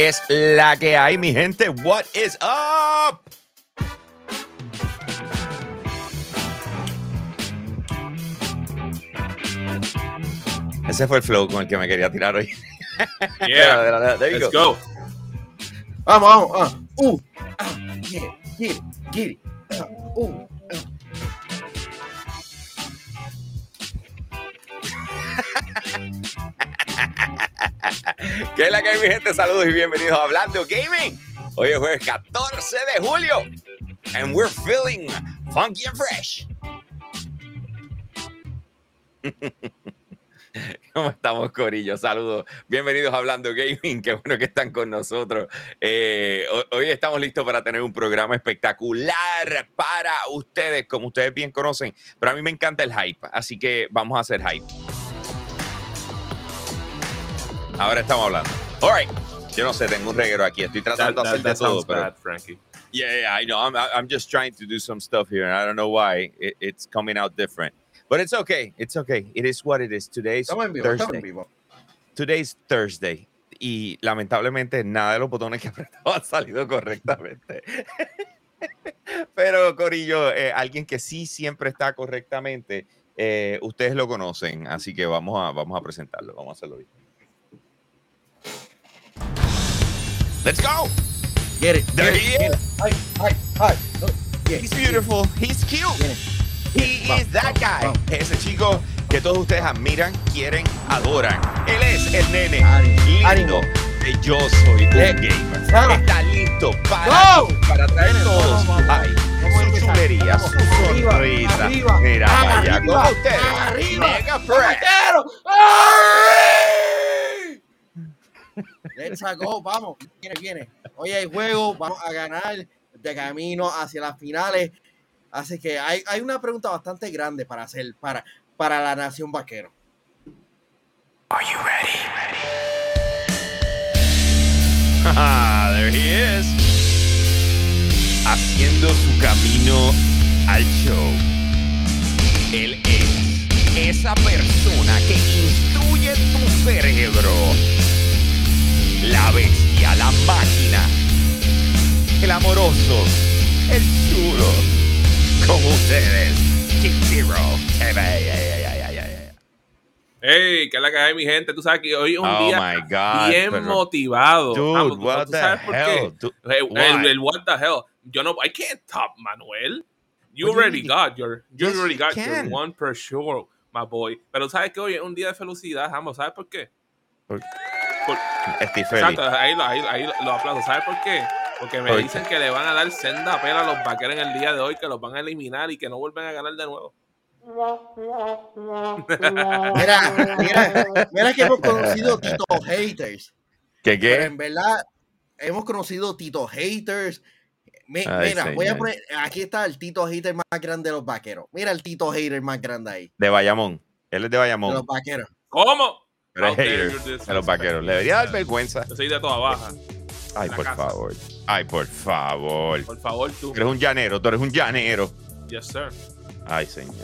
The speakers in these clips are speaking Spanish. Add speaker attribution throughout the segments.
Speaker 1: ¿Qué es la que hay, mi gente? What is up? Ese fue el flow con el que me quería tirar hoy.
Speaker 2: Yeah,
Speaker 1: There you
Speaker 2: let's
Speaker 1: go.
Speaker 2: go.
Speaker 3: Vamos, vamos. Ah, uh, ah, get it, get it. Ah, uh,
Speaker 1: ¿Qué es la que hay, mi gente? Saludos y bienvenidos a Hablando Gaming. Hoy es jueves 14 de julio. And we're feeling funky and fresh. ¿Cómo estamos, Corillo? Saludos. Bienvenidos a Hablando Gaming. Qué bueno que están con nosotros. Eh, ho- hoy estamos listos para tener un programa espectacular para ustedes, como ustedes bien conocen. Pero a mí me encanta el hype, así que vamos a hacer hype. Ahora estamos hablando. All right. Yo no sé, tengo un reguero aquí. Estoy
Speaker 2: That,
Speaker 1: tratando de
Speaker 2: that,
Speaker 1: hacer de
Speaker 2: that
Speaker 1: todo,
Speaker 2: sounds
Speaker 1: pero
Speaker 2: bad, Frankie.
Speaker 1: Yeah, yeah, I know. I'm, I'm just trying to do some stuff here, and I don't know why it, it's coming out different. But it's okay. It's okay. It is what it is. Today's
Speaker 3: Estamos en vivo, estamos en
Speaker 1: Thursday.
Speaker 3: vivo.
Speaker 1: Today's Thursday. Y lamentablemente nada de los botones que apretaba han salido correctamente. Pero, Corillo, eh, alguien que sí siempre está correctamente, eh, ustedes lo conocen. Así que vamos a, vamos a presentarlo. Vamos a hacerlo bien. Let's go.
Speaker 3: Get it,
Speaker 1: There
Speaker 3: get
Speaker 1: he
Speaker 3: it. Ay, ay, ay. No, get
Speaker 1: He's beautiful. He's cute. He is that guy. Ese chico que todos ustedes admiran, quieren, adoran. Él es el nene lindo Yo Soy un
Speaker 3: Eh,
Speaker 1: Gamer. Está listo para, para traer todos
Speaker 3: vamos,
Speaker 1: su chulería, su
Speaker 3: Arriba,
Speaker 1: sonrisa. Mira, vaya, con ustedes. Mega Fresh.
Speaker 3: Let's go, vamos. Viene, viene. Hoy hay juego, vamos a ganar de camino hacia las finales. Así que hay, hay una pregunta bastante grande para hacer para, para la nación vaquero.
Speaker 1: Are you ready? Ah, there he is. Haciendo su camino al show. Él es esa persona que instruye tu cerebro. La bestia, la máquina. El amoroso, el chulo. Con ustedes, Kid Zero TV.
Speaker 2: Hey, ¿qué es la que hay, mi gente? Tú sabes que hoy es un
Speaker 1: Oh
Speaker 2: día
Speaker 1: God,
Speaker 2: bien
Speaker 1: pero-
Speaker 2: motivado.
Speaker 1: Dude,
Speaker 2: Vamos, ¿tú-
Speaker 1: what
Speaker 2: tú
Speaker 1: the
Speaker 2: sabes por qué?
Speaker 1: hell? Du-
Speaker 2: El, el- what the hell. Yo no, I can't top Manuel. You
Speaker 1: What you
Speaker 2: already
Speaker 1: mean?
Speaker 2: got your, you
Speaker 1: Yes,
Speaker 2: already
Speaker 1: you
Speaker 2: got your one per sure, my boy. Pero sabes que hoy es un día de felicidad, Jambo. ¿Sabes por qué?
Speaker 1: Por-
Speaker 2: Por-
Speaker 1: Estoy feliz.
Speaker 2: Exacto, ahí, lo- ahí, ahí lo aplauso. ¿Sabes por qué? Porque me
Speaker 1: ¿Por qué?
Speaker 2: dicen que le van a dar senda pela a los vaqueros en el día de hoy, que los van a eliminar y que no vuelven a ganar de nuevo.
Speaker 3: Mira, mira, mira que hemos conocido Tito Haters.
Speaker 1: ¿Qué
Speaker 3: Pero
Speaker 1: qué?
Speaker 3: en verdad, hemos conocido Tito Haters.
Speaker 1: Ay,
Speaker 3: mira, voy a poner. Aquí está el Tito Hater más grande de los vaqueros. Mira el Tito Hater más grande ahí.
Speaker 1: De Bayamón. Él es de
Speaker 3: De
Speaker 1: Bayamón.
Speaker 3: los vaqueros.
Speaker 2: ¿Cómo?
Speaker 1: Pero de los vaqueros. Le debería dar vergüenza.
Speaker 2: Yo soy de toda baja.
Speaker 1: Ay, por
Speaker 2: casa.
Speaker 1: favor. Ay, por favor.
Speaker 2: Por favor, tú.
Speaker 1: Tú eres un llanero, tú eres un llanero.
Speaker 2: Yes, sir.
Speaker 1: Ay, señor.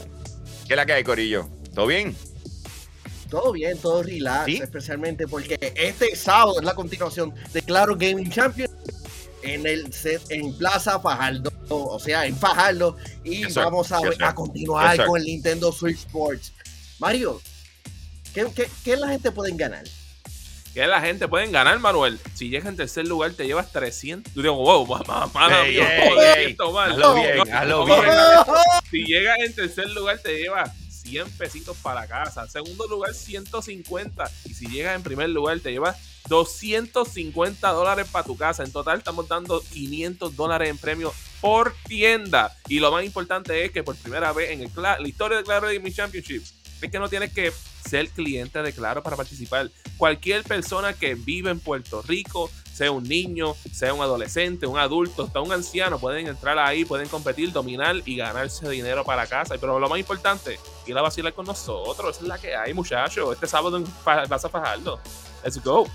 Speaker 1: ¿Qué es la que hay, Corillo? ¿Todo bien?
Speaker 3: Todo bien, todo relax,
Speaker 1: ¿Sí?
Speaker 3: especialmente porque este sábado es la continuación de Claro Gaming Champions en el set en Plaza Fajardo, o sea, en Fajardo, y
Speaker 1: Yes,
Speaker 3: vamos a,
Speaker 1: Yes,
Speaker 3: a continuar
Speaker 1: Yes,
Speaker 3: con el Nintendo Switch Sports. Mario, ¿qué, qué, qué la gente puede ganar?
Speaker 2: Que la gente pueden ganar, Manuel. Si llegas en tercer lugar, te llevas 300. Yo digo, wow, mamá, mala
Speaker 1: Ey,
Speaker 2: mía,
Speaker 1: ey,
Speaker 2: joder,
Speaker 1: ey.
Speaker 2: esto mal.
Speaker 1: Hazlo bien,
Speaker 2: No,
Speaker 1: hazlo bien.
Speaker 2: Si llegas en tercer lugar, te llevas 100 pesitos para casa. Segundo lugar, 150. Y si llegas en primer lugar, te llevas 250 dólares para tu casa. En total, estamos dando 500 dólares en premio por tienda. Y lo más importante es que por primera vez en el la historia de Claro Gaming Championship, es que no tienes que ser cliente de Claro para participar. Cualquier persona que vive en Puerto Rico, sea un niño, sea un adolescente, un adulto, hasta un anciano, pueden entrar ahí, pueden competir, dominar y ganarse dinero para casa. Pero lo más importante, ir a vacilar con nosotros. Esa es la que hay, muchachos. Este sábado en Fa- Plaza Fajardo. Let's go.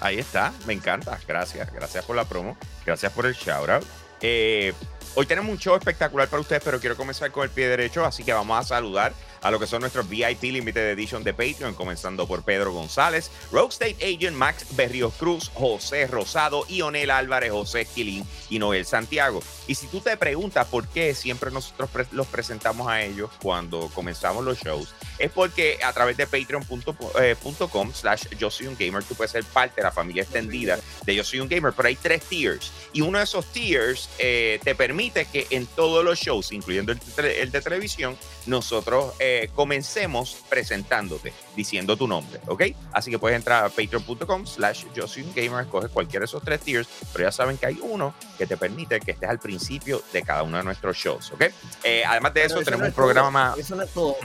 Speaker 1: Ahí está, me encanta. Gracias, gracias por la promo. Gracias por el shout out. Eh, hoy tenemos un show espectacular para ustedes, pero quiero comenzar con el pie derecho, así que vamos a saludar a lo que son nuestros VIP Limited Edition de Patreon, comenzando por Pedro González, Rogue State Agent Max Berrios Cruz, José Rosado, Ionel Álvarez, José Quilín y Noel Santiago. Y si tú te preguntas por qué siempre nosotros los presentamos a ellos cuando comenzamos los shows, es porque a través de patreon.com eh, slash yo soy un gamer, tú puedes ser parte de la familia extendida de yo soy un gamer, pero hay tres tiers. Y uno de esos tiers eh, te permite que en todos los shows, incluyendo el, de televisión, nosotros eh, comencemos presentándote, diciendo tu nombre, ¿ok? Así que puedes entrar a patreon.com slash yo soy un gamer, escoges cualquiera de esos tres tiers, pero ya saben que hay uno que te permite que estés al principio de cada uno de nuestros shows, ¿ok? además de eso, tenemos un programa más...
Speaker 3: Eso no es todo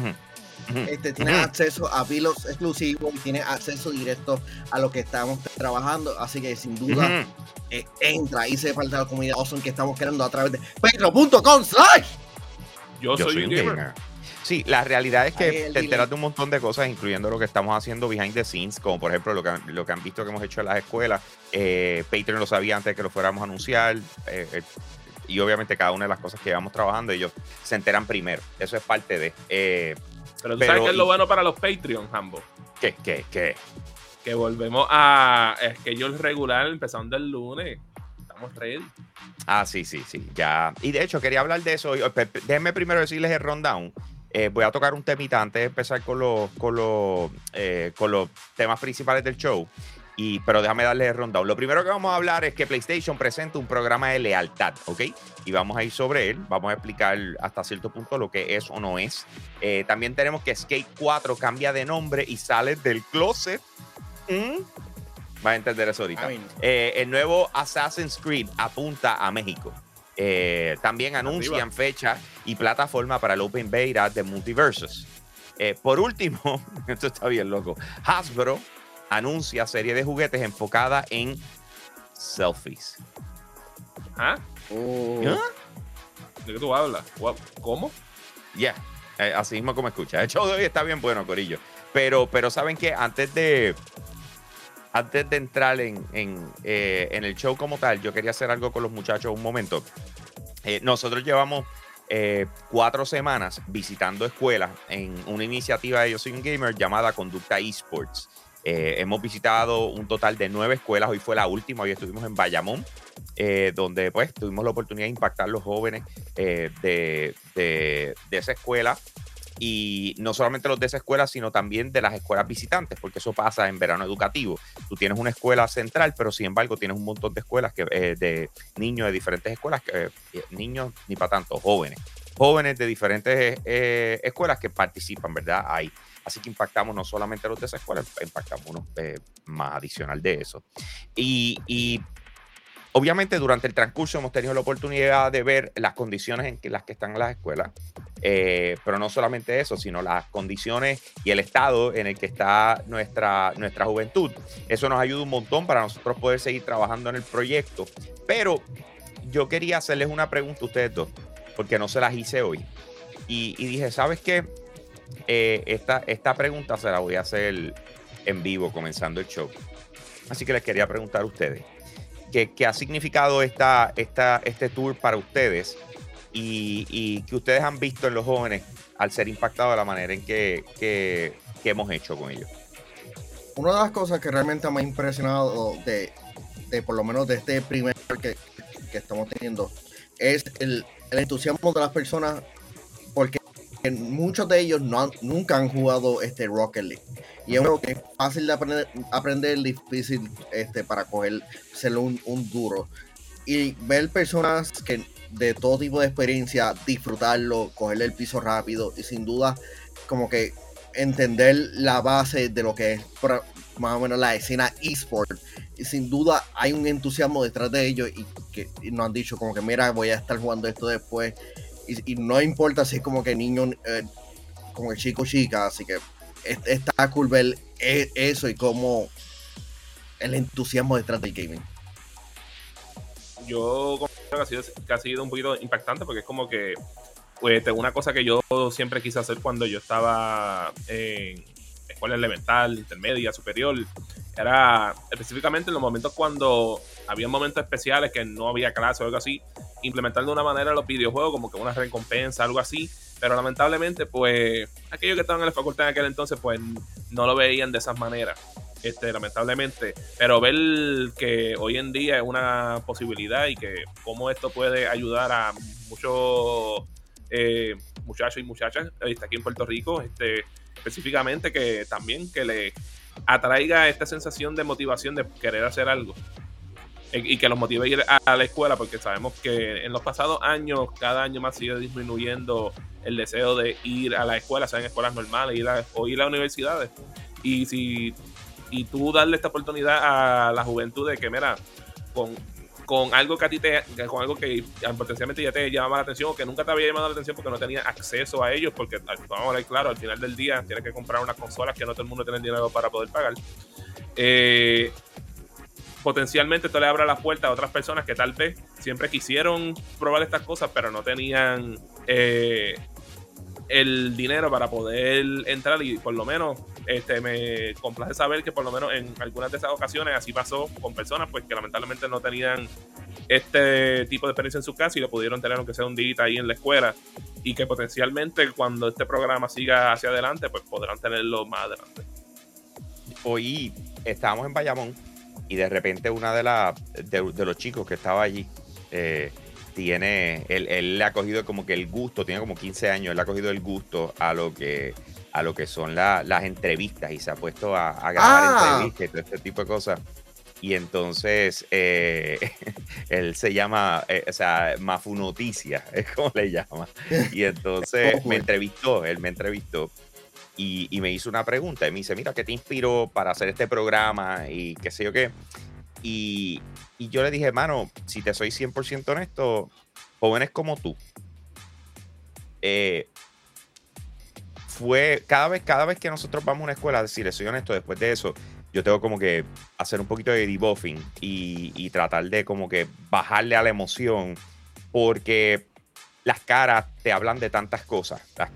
Speaker 3: este, tienes acceso a pilos exclusivos y tienes acceso directo a lo que estamos trabajando. Así que sin duda eh, entra y se falta la comunidad awesome que estamos creando a través de patreon.com slash.
Speaker 2: Yo, soy, un gamer.
Speaker 1: Sí, la realidad es que te enteras de un montón de cosas, incluyendo lo que estamos haciendo behind the scenes, como por ejemplo lo que, lo que han visto que hemos hecho en las escuelas. Eh, Patreon lo sabía antes de que lo fuéramos a anunciar. Eh, eh, y obviamente cada una de las cosas que íbamos trabajando, ellos se enteran primero. Eso es parte de.
Speaker 2: Pero tú sabes que es lo bueno para los Patreon, Hambo.
Speaker 1: ¿Qué, qué, qué?
Speaker 2: Que volvemos a es que yo el regular empezando el lunes. Estamos ready.
Speaker 1: Ah, sí, sí, sí. Ya. Y de hecho, quería hablar de eso. Déjenme primero decirles el rundown. Eh, voy a tocar un temita antes de empezar con los, con los, eh, con los temas principales del show. Y, pero déjame darle el rundown. Lo primero que vamos a hablar es que PlayStation presenta un programa de lealtad, ¿ok? Y vamos a ir sobre él. Vamos a explicar hasta cierto punto lo que es o no es. Eh, también tenemos que Skate 4 cambia de nombre y sale del closet. ¿Mm? Vas a entender eso ahorita. Eh, el nuevo Assassin's Creed apunta a México. Eh, también anuncian fecha y plataforma para el Open Beta de Multiversus. por último, esto está bien loco, Hasbro anuncia serie de juguetes enfocada en selfies.
Speaker 2: ¿Ah?
Speaker 3: Oh.
Speaker 2: ¿Ah? ¿De qué tú hablas? ¿Cómo?
Speaker 1: Ya, eh, así mismo como escucha. El show de hoy está bien bueno, Corillo. Pero, pero saben que antes de antes de entrar en, en, eh, en, el show como tal, yo quería hacer algo con los muchachos un momento. Eh, nosotros llevamos cuatro semanas visitando escuelas en una iniciativa de Yo Soy un Gamer llamada Conducta Esports. Eh, hemos visitado un total de nueve escuelas. Hoy fue la última, hoy estuvimos en Bayamón, eh, donde pues tuvimos la oportunidad de impactar a los jóvenes eh, de, de, esa escuela. Y no solamente los de esa escuela, sino también de las escuelas visitantes, porque eso pasa en verano educativo. Tú tienes una escuela central, pero sin embargo tienes un montón de escuelas que, de niños de diferentes escuelas, que, niños ni para tanto, jóvenes. Jóvenes de diferentes escuelas que participan, ¿verdad? Ahí. Así que impactamos no solamente los de esa escuela, impactamos uno eh, más adicional de eso. Y, obviamente durante el transcurso hemos tenido la oportunidad de ver las condiciones en las que están las escuelas, eh, pero no solamente eso, sino las condiciones y el estado en el que está nuestra, nuestra juventud. Eso nos ayuda un montón para nosotros poder seguir trabajando en el proyecto. Pero yo quería hacerles una pregunta a ustedes dos, porque no se las hice hoy. Y, y dije, ¿sabes qué? Eh, esta, esta pregunta se la voy a hacer en vivo comenzando el show. Así que les quería preguntar a ustedes, ¿qué, qué ha significado esta, esta, este tour para ustedes y, y, que ustedes han visto en los jóvenes al ser impactados de la manera en que, que, hemos hecho con ellos?
Speaker 3: Una de las cosas que realmente me ha impresionado de, de por lo menos de este primer que, que estamos teniendo es el, el entusiasmo de las personas porque muchos de ellos no nunca han jugado este Rocket League. Y es algo que es fácil de aprender, aprender difícil este, para coger, ser un, duro. Y ver personas que de todo tipo de experiencia, disfrutarlo, cogerle el piso rápido y sin duda como que entender la base de lo que es más o menos la escena eSport. Y sin duda hay un entusiasmo detrás de ellos y que nos han dicho como que mira, voy a estar jugando esto después y, no importa si es como que niño, eh, como el chico chica, así que está cool ver e, eso y como el entusiasmo detrás del gaming.
Speaker 2: Yo creo que ha, sido, ha sido un poquito impactante porque es como que pues una cosa que yo siempre quise hacer cuando yo estaba en escuela elemental, intermedia, superior, era específicamente en los momentos cuando había momentos especiales que no había clase o algo así, implementar de una manera los videojuegos como que una recompensa, algo así, Pero lamentablemente, pues, aquellos que estaban en la facultad en aquel entonces, pues, no lo veían de esas maneras. Este, lamentablemente. Pero ver que hoy en día es una posibilidad y que cómo esto puede ayudar a muchos eh, muchachos y muchachas este, aquí en Puerto Rico, este, específicamente que también que le atraiga esta sensación de motivación de querer hacer algo y que los motive a ir a la escuela, porque sabemos que en los pasados años, cada año más sigue disminuyendo el deseo de ir a la escuela, sean escuelas normales o ir a universidades. Y si y tú darle esta oportunidad a la juventud de que, mira, con, con algo que a ti te, con algo que potencialmente ya te llamaba la atención o que nunca te había llamado la atención porque no tenías acceso a ellos, porque vamos a ver, claro, al final del día tienes que comprar unas consolas que no todo el mundo tiene dinero para poder pagar. Eh, potencialmente esto le abre las puertas a otras personas que tal vez siempre quisieron probar estas cosas, pero no tenían eh, el dinero para poder entrar y por lo menos este, me complace saber que por lo menos en algunas de esas ocasiones así pasó con personas pues que lamentablemente no tenían este tipo de experiencia en su casa y lo pudieron tener aunque sea un día ahí en la escuela y que potencialmente cuando este programa siga hacia adelante pues podrán tenerlo más adelante.
Speaker 1: Hoy estábamos en Bayamón y de repente una de, las de, los chicos que estaba allí eh, tiene, él, le ha cogido como que el gusto, tiene como 15 años, él ha cogido el gusto a lo que, a lo que son las entrevistas y se ha puesto a, grabar ah. entrevistas y todo este tipo de cosas. Y entonces eh, él se llama, eh, o sea, Mafu Noticias, es como le llama. Y entonces me entrevistó, él me entrevistó y, y, me hizo una pregunta. Y me dice, mira, ¿qué te inspiró para hacer este programa? Y qué sé yo qué. Y, yo le dije, mano, si te soy 100% honesto, jóvenes como tú, eh, fue cada vez, cada vez que nosotros vamos a una escuela, decirle, soy honesto, después de eso, yo tengo como que hacer un poquito de debuffing y, y tratar de como que bajarle a la emoción, porque las caras te hablan de tantas cosas. Las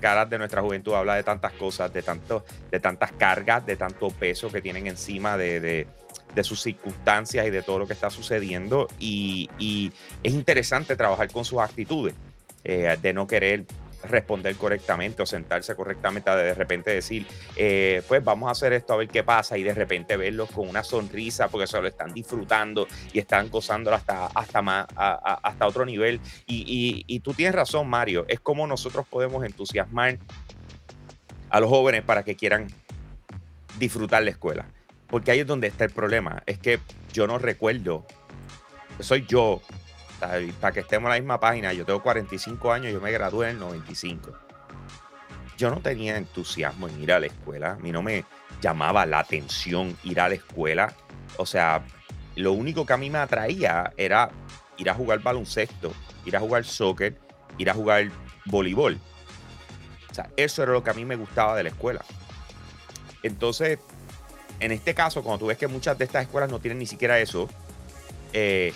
Speaker 1: caras de nuestra juventud hablan de tantas cosas, de, tanto, de tantas cargas, de tanto peso que tienen encima de, de sus circunstancias y de todo lo que está sucediendo. Y, es interesante trabajar con sus actitudes, eh, de no querer responder correctamente o sentarse correctamente, de, repente decir, eh, pues vamos a hacer esto a ver qué pasa y de repente verlos con una sonrisa porque se lo están disfrutando y están gozándolo hasta, hasta, más, hasta otro nivel. Y, y tú tienes razón, Mario, es como nosotros podemos entusiasmar a los jóvenes para que quieran disfrutar la escuela. Porque ahí es donde está el problema. Es que yo no recuerdo. Soy yo. Para que estemos en la misma página, yo tengo 45 años, yo me gradué en el 95. Yo no tenía entusiasmo en ir a la escuela. A mí no me llamaba la atención ir a la escuela. O sea, lo único que a mí me atraía era ir a jugar baloncesto, ir a jugar soccer, ir a jugar voleibol. O sea, eso era lo que a mí me gustaba de la escuela. Entonces, en este caso, cuando tú ves que muchas de estas escuelas no tienen ni siquiera eso, eh,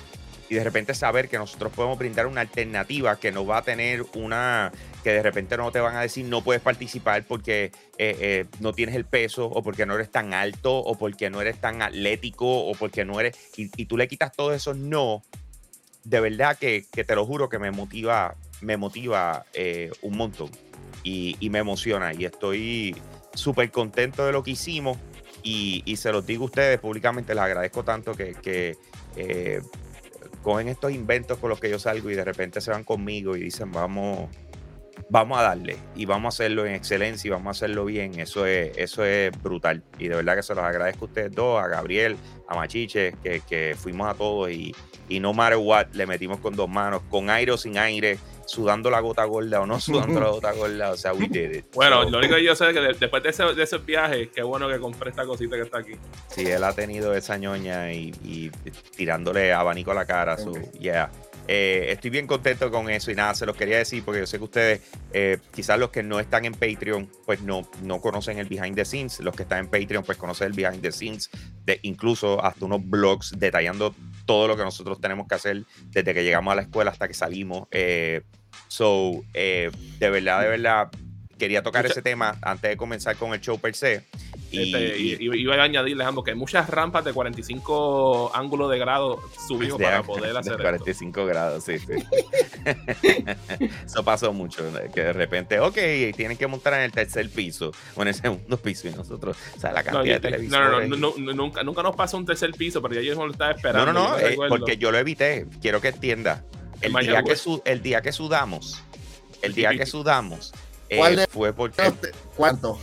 Speaker 1: y de repente saber que nosotros podemos brindar una alternativa que no va a tener una, que de repente no te van a decir no puedes participar porque eh, eh, no tienes el peso o porque no eres tan alto o porque no eres tan atlético o porque no eres, y, tú le quitas todo eso, no, de verdad que, te lo juro que me motiva, me motiva un montón y, y me emociona y estoy súper contento de lo que hicimos. Y, se los digo a ustedes públicamente, les agradezco tanto que, eh, cogen estos inventos con los que yo salgo y de repente se van conmigo y dicen, vamos, vamos a darle y vamos a hacerlo en excelencia y vamos a hacerlo bien. Eso es, eso es brutal. Y de verdad que se los agradezco a ustedes dos, a Gabriel, a Machiche, que, que fuimos a todos y, y no matter what, le metimos con dos manos, con aire o sin aire sudando la gota gorda o no sudando la gota gorda, o sea, we did it.
Speaker 2: Bueno, lo único que yo sé es que después de ese, de ese viaje, qué bueno que compré esta cosita que está aquí.
Speaker 1: Sí, él ha tenido esa ñoña y, tirándole abanico a la cara, so, yeah. Eh, estoy bien contento con eso y nada, se los quería decir porque yo sé que ustedes, eh, quizás los que no están en Patreon, pues no, no conocen el behind the scenes. Los que están en Patreon, pues conocen el behind the scenes, de incluso hasta unos blogs detallando todo lo que nosotros tenemos que hacer desde que llegamos a la escuela hasta que salimos. Eh, so, de verdad, de verdad, quería tocar ese tema antes de comenzar con el show per se. Y,
Speaker 2: Este, y- y- iba a añadirles ambos que hay muchas rampas de 45 ángulos de grado
Speaker 1: de-
Speaker 2: para poder
Speaker 1: de
Speaker 2: hacer esto.
Speaker 1: 45 grados, sí, sí. Eso pasó mucho, ¿no? que de repente, ok, tienen que montar en el tercer piso o en el segundo piso y nosotros, o sea, la
Speaker 2: No,
Speaker 1: cantidad de
Speaker 2: no,
Speaker 1: televisores.
Speaker 2: no, no, no, no, nunca, nunca nos pasa un tercer piso, pero ya yo no lo estaba
Speaker 1: No,
Speaker 2: esperando.
Speaker 1: no, no,
Speaker 2: me
Speaker 1: eh, porque yo lo evité. Quiero que entienda. El día que,
Speaker 2: güey.
Speaker 1: su- el día que sudamos, el día que sudamos,
Speaker 3: ¿Cuál de-
Speaker 1: fue porque,
Speaker 3: ¿Cuánto?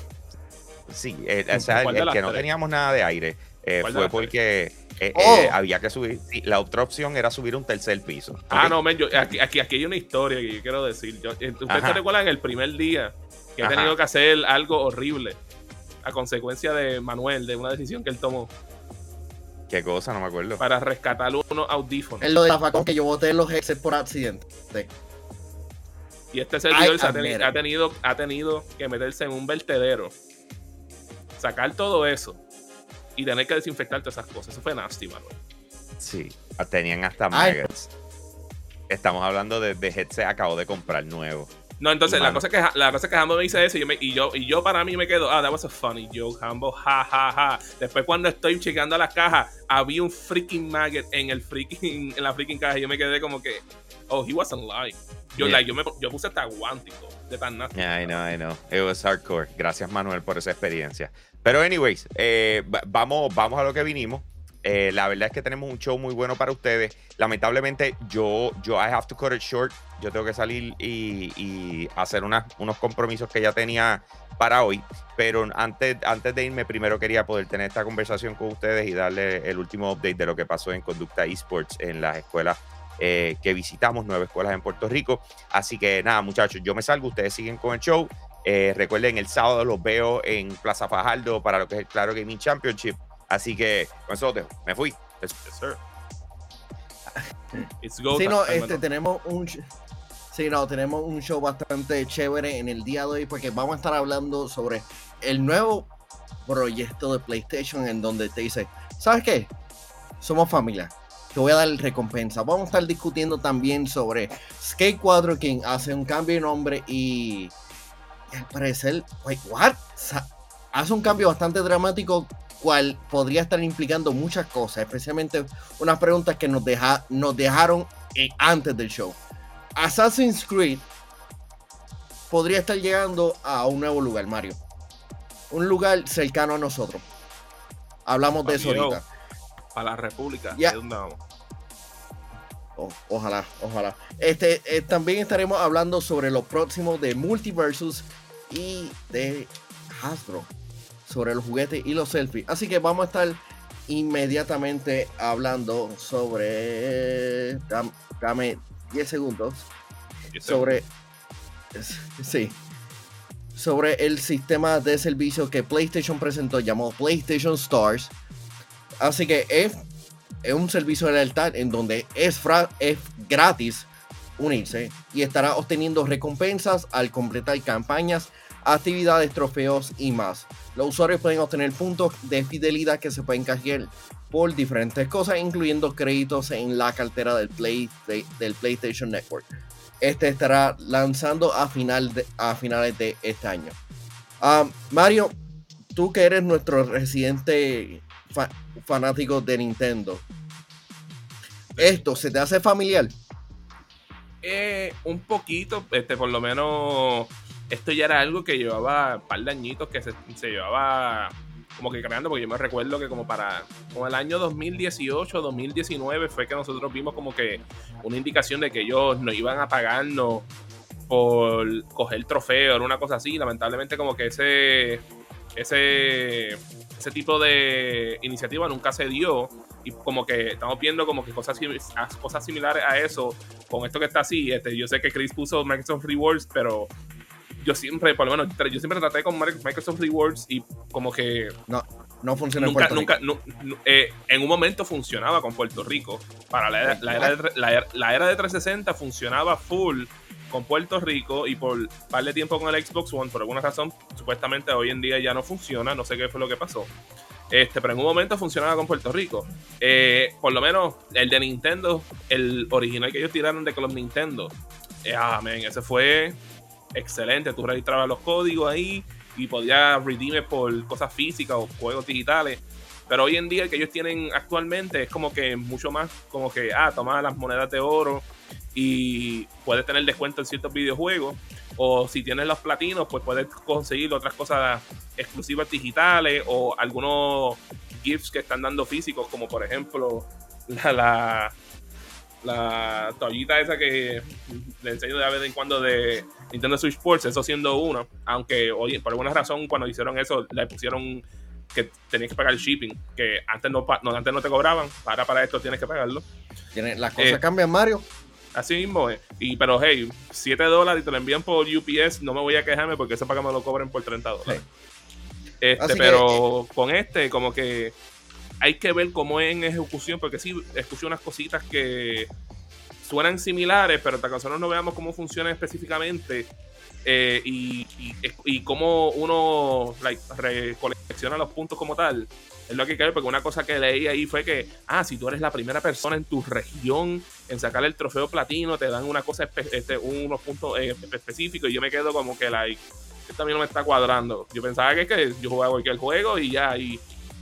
Speaker 1: sí, eh, o sea, el,
Speaker 2: ¿Cuál de
Speaker 1: el que no
Speaker 2: tres?
Speaker 1: teníamos nada de aire, eh,
Speaker 2: ¿Cuál de
Speaker 1: fue porque eh,
Speaker 3: Oh.
Speaker 1: eh, había que subir. sí, la otra opción era subir un tercer piso.
Speaker 2: Ah, no, men, yo, aquí, aquí, aquí hay una historia que yo quiero decir. Yo, eh, ¿Ustedes
Speaker 1: Ajá.
Speaker 2: se recuerdan el primer día que he
Speaker 1: Ajá.
Speaker 2: tenido que hacer algo horrible a consecuencia de Manuel, de una decisión que él tomó
Speaker 1: Qué cosa, no me acuerdo.
Speaker 2: para rescatar unos audífonos?
Speaker 3: Es lo de zafacón que yo boté los exes por accidente.
Speaker 2: Y este servidor se ha, tenido, ha tenido que meterse en un vertedero, sacar todo eso y tener que desinfectar todas esas cosas. Eso fue nasty, Manuel.
Speaker 1: Sí, tenían hasta maggots. Estamos hablando de, de headset acabo de comprar nuevo.
Speaker 2: No, entonces la
Speaker 1: Mano.
Speaker 2: cosa, es que, la cosa es que Hambo me dice eso y yo, me- y, yo, y yo para mí me quedo, ah, that was a funny joke, Hambo, ja, ja, ja. Después cuando estoy chequeando las cajas, había un freaking maggot en el freaking, en la freaking caja y yo me quedé como que, oh, he wasn't lying. Yo,
Speaker 1: Yeah.
Speaker 2: like, yo, me, yo puse hasta guántico de tan nasty.
Speaker 1: I know, I know. It was hardcore. Gracias, Manuel, por esa experiencia. Pero, anyways, eh, va- vamos, vamos a lo que vinimos. Eh, la verdad es que tenemos un show muy bueno para ustedes. Lamentablemente, yo, yo I have to cut it short. Yo tengo que salir y, y hacer unas- unos compromisos que ya tenía para hoy. Pero antes, antes de irme, primero quería poder tener esta conversación con ustedes y darle el último update de lo que pasó en Conducta Esports en las escuelas eh, que visitamos, nueve escuelas en Puerto Rico. Así que nada, muchachos, yo me salgo, ustedes siguen con el show. Eh, recuerden, el sábado los veo en Plaza Fajardo para lo que es el Claro Gaming Championship. Así que con eso dejo. Me fui.
Speaker 2: Yes, sir. It's go
Speaker 3: Sí, no, este, tenemos un sí, no, tenemos un show bastante chévere en el día de hoy porque vamos a estar hablando sobre el nuevo proyecto de PlayStation en donde te dice, ¿sabes qué? Somos familia. Te voy a dar recompensa. Vamos a estar discutiendo también sobre Skate 4 quien hace un cambio de nombre y, y al parecer, wait, what? Sa- Hace un cambio bastante dramático cual podría estar implicando muchas cosas, especialmente unas preguntas que nos, deja, nos dejaron eh, antes del show. Assassin's Creed podría estar llegando a un nuevo lugar, Mario. Un lugar cercano a nosotros. Hablamos de eso ahorita.
Speaker 2: A la República.
Speaker 3: Ya.
Speaker 2: ahí donde vamos.
Speaker 3: O- ojalá, ojalá. Este, eh, también estaremos hablando sobre lo próximo de Multiversus y de Hasbro. Sobre los juguetes y los selfies. Así que vamos a estar inmediatamente hablando sobre. dam- Dame 10 segundos. Sobre. es- Sí. Sobre el sistema de servicio que PlayStation presentó llamado PlayStation Stars. Así que es, un servicio de lealtad en donde es, gratis unirse y estará obteniendo recompensas al completar campañas, actividades, trofeos y más. Los usuarios pueden obtener puntos de fidelidad que se pueden canjear por diferentes cosas, incluyendo créditos en la cartera del, Play, de- del PlayStation Network. Este estará lanzando a, final de- a finales de este año. Ah, Mario, tú que eres nuestro residente fanático de Nintendo, ¿esto se te hace familiar?
Speaker 2: Eh, un poquito, este, por lo menos, esto ya era algo que llevaba un par de añitos que se, se llevaba como que creando, porque yo me recuerdo que como para como el año 2018, 2019 fue que nosotros vimos como que una indicación de que ellos nos iban a pagarnos por coger trofeo, era una cosa así, lamentablemente como que ese ese ese tipo de iniciativa nunca se dio y como que estamos viendo como que cosas, sim- cosas similares a eso con esto que está así, este, yo sé que Chris puso Microsoft Rewards, pero yo siempre, por lo menos, yo siempre traté con Microsoft Rewards y como que
Speaker 3: No funciona
Speaker 2: nunca,
Speaker 3: en Puerto
Speaker 2: nunca,
Speaker 3: Rico.
Speaker 2: nu- nu- eh, en un momento funcionaba con Puerto Rico. Para la era, la, era de, la era- la era de 360 funcionaba full con Puerto Rico y por par de tiempo con el Xbox One, por alguna razón, supuestamente hoy en día ya no funciona, no sé qué fue lo que pasó. Este, pero en un momento funcionaba con Puerto Rico. Eh, por lo menos el de Nintendo, el original que ellos tiraron de Club Nintendo. eh, man, ese fue excelente. Tú registrabas los códigos ahí y podías redeem por cosas físicas o juegos digitales. Pero hoy en día el que ellos tienen actualmente es como que mucho más como que, ah, toma las monedas de oro y puedes tener descuento en ciertos videojuegos. O si tienes los platinos, pues puedes conseguir otras cosas exclusivas digitales o algunos gifts que están dando físicos, como por ejemplo la, la, la toallita esa que le enseño de vez en cuando de Nintendo Switch Sports, eso siendo uno, aunque hoy por alguna razón cuando hicieron eso le pusieron que tenías que pagar el shipping, que antes no, antes no te cobraban, para para esto tienes que pagarlo.
Speaker 3: Las cosas eh, cambian, Mario.
Speaker 2: Así mismo es. Y, pero hey, 7 dólares y te lo envían por UPS, no me voy a quejarme porque eso para que me lo cobren por 30 dólares. Este, pero con este, como que hay que ver cómo es en ejecución, porque sí, escuché unas cositas que suenan similares, pero hasta que nosotros no veamos cómo funciona específicamente eh, y, y, cómo uno like, recolecciona los puntos como tal, es lo que hay que ver, porque una cosa que leí ahí fue que, ah, si tú eres la primera persona en tu región en sacar el trofeo platino, te dan una cosa, este, unos puntos eh, específicos, y yo me quedo como que, like, esto a mí no me está cuadrando. Yo pensaba que, que yo jugaba cualquier juego y ya, y,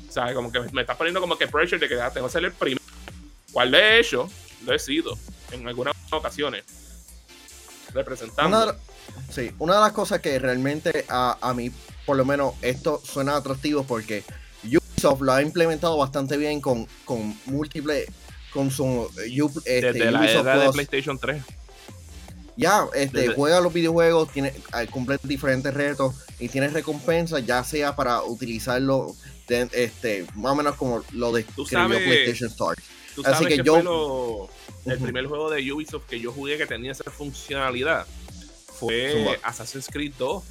Speaker 2: ¿sabes? Como que me, está poniendo como que pressure de que ah, tengo que ser el primero. ¿Cuál de hecho? Lo he sido en algunas ocasiones. Representando.
Speaker 3: Sí, una de las cosas que realmente a, a mí, por lo menos, esto suena atractivo porque Ubisoft lo ha implementado bastante bien con, con múltiples con su
Speaker 2: este, Desde la era de PlayStation 3.
Speaker 3: Ya, este, juega los videojuegos, tiene, cumple diferentes retos y tiene recompensas, ya sea para utilizarlo este, más o menos como lo de
Speaker 2: PlayStation Start. Así que, yo. el primer juego de Ubisoft que yo jugué que tenía esa funcionalidad fue Assassin's Creed 2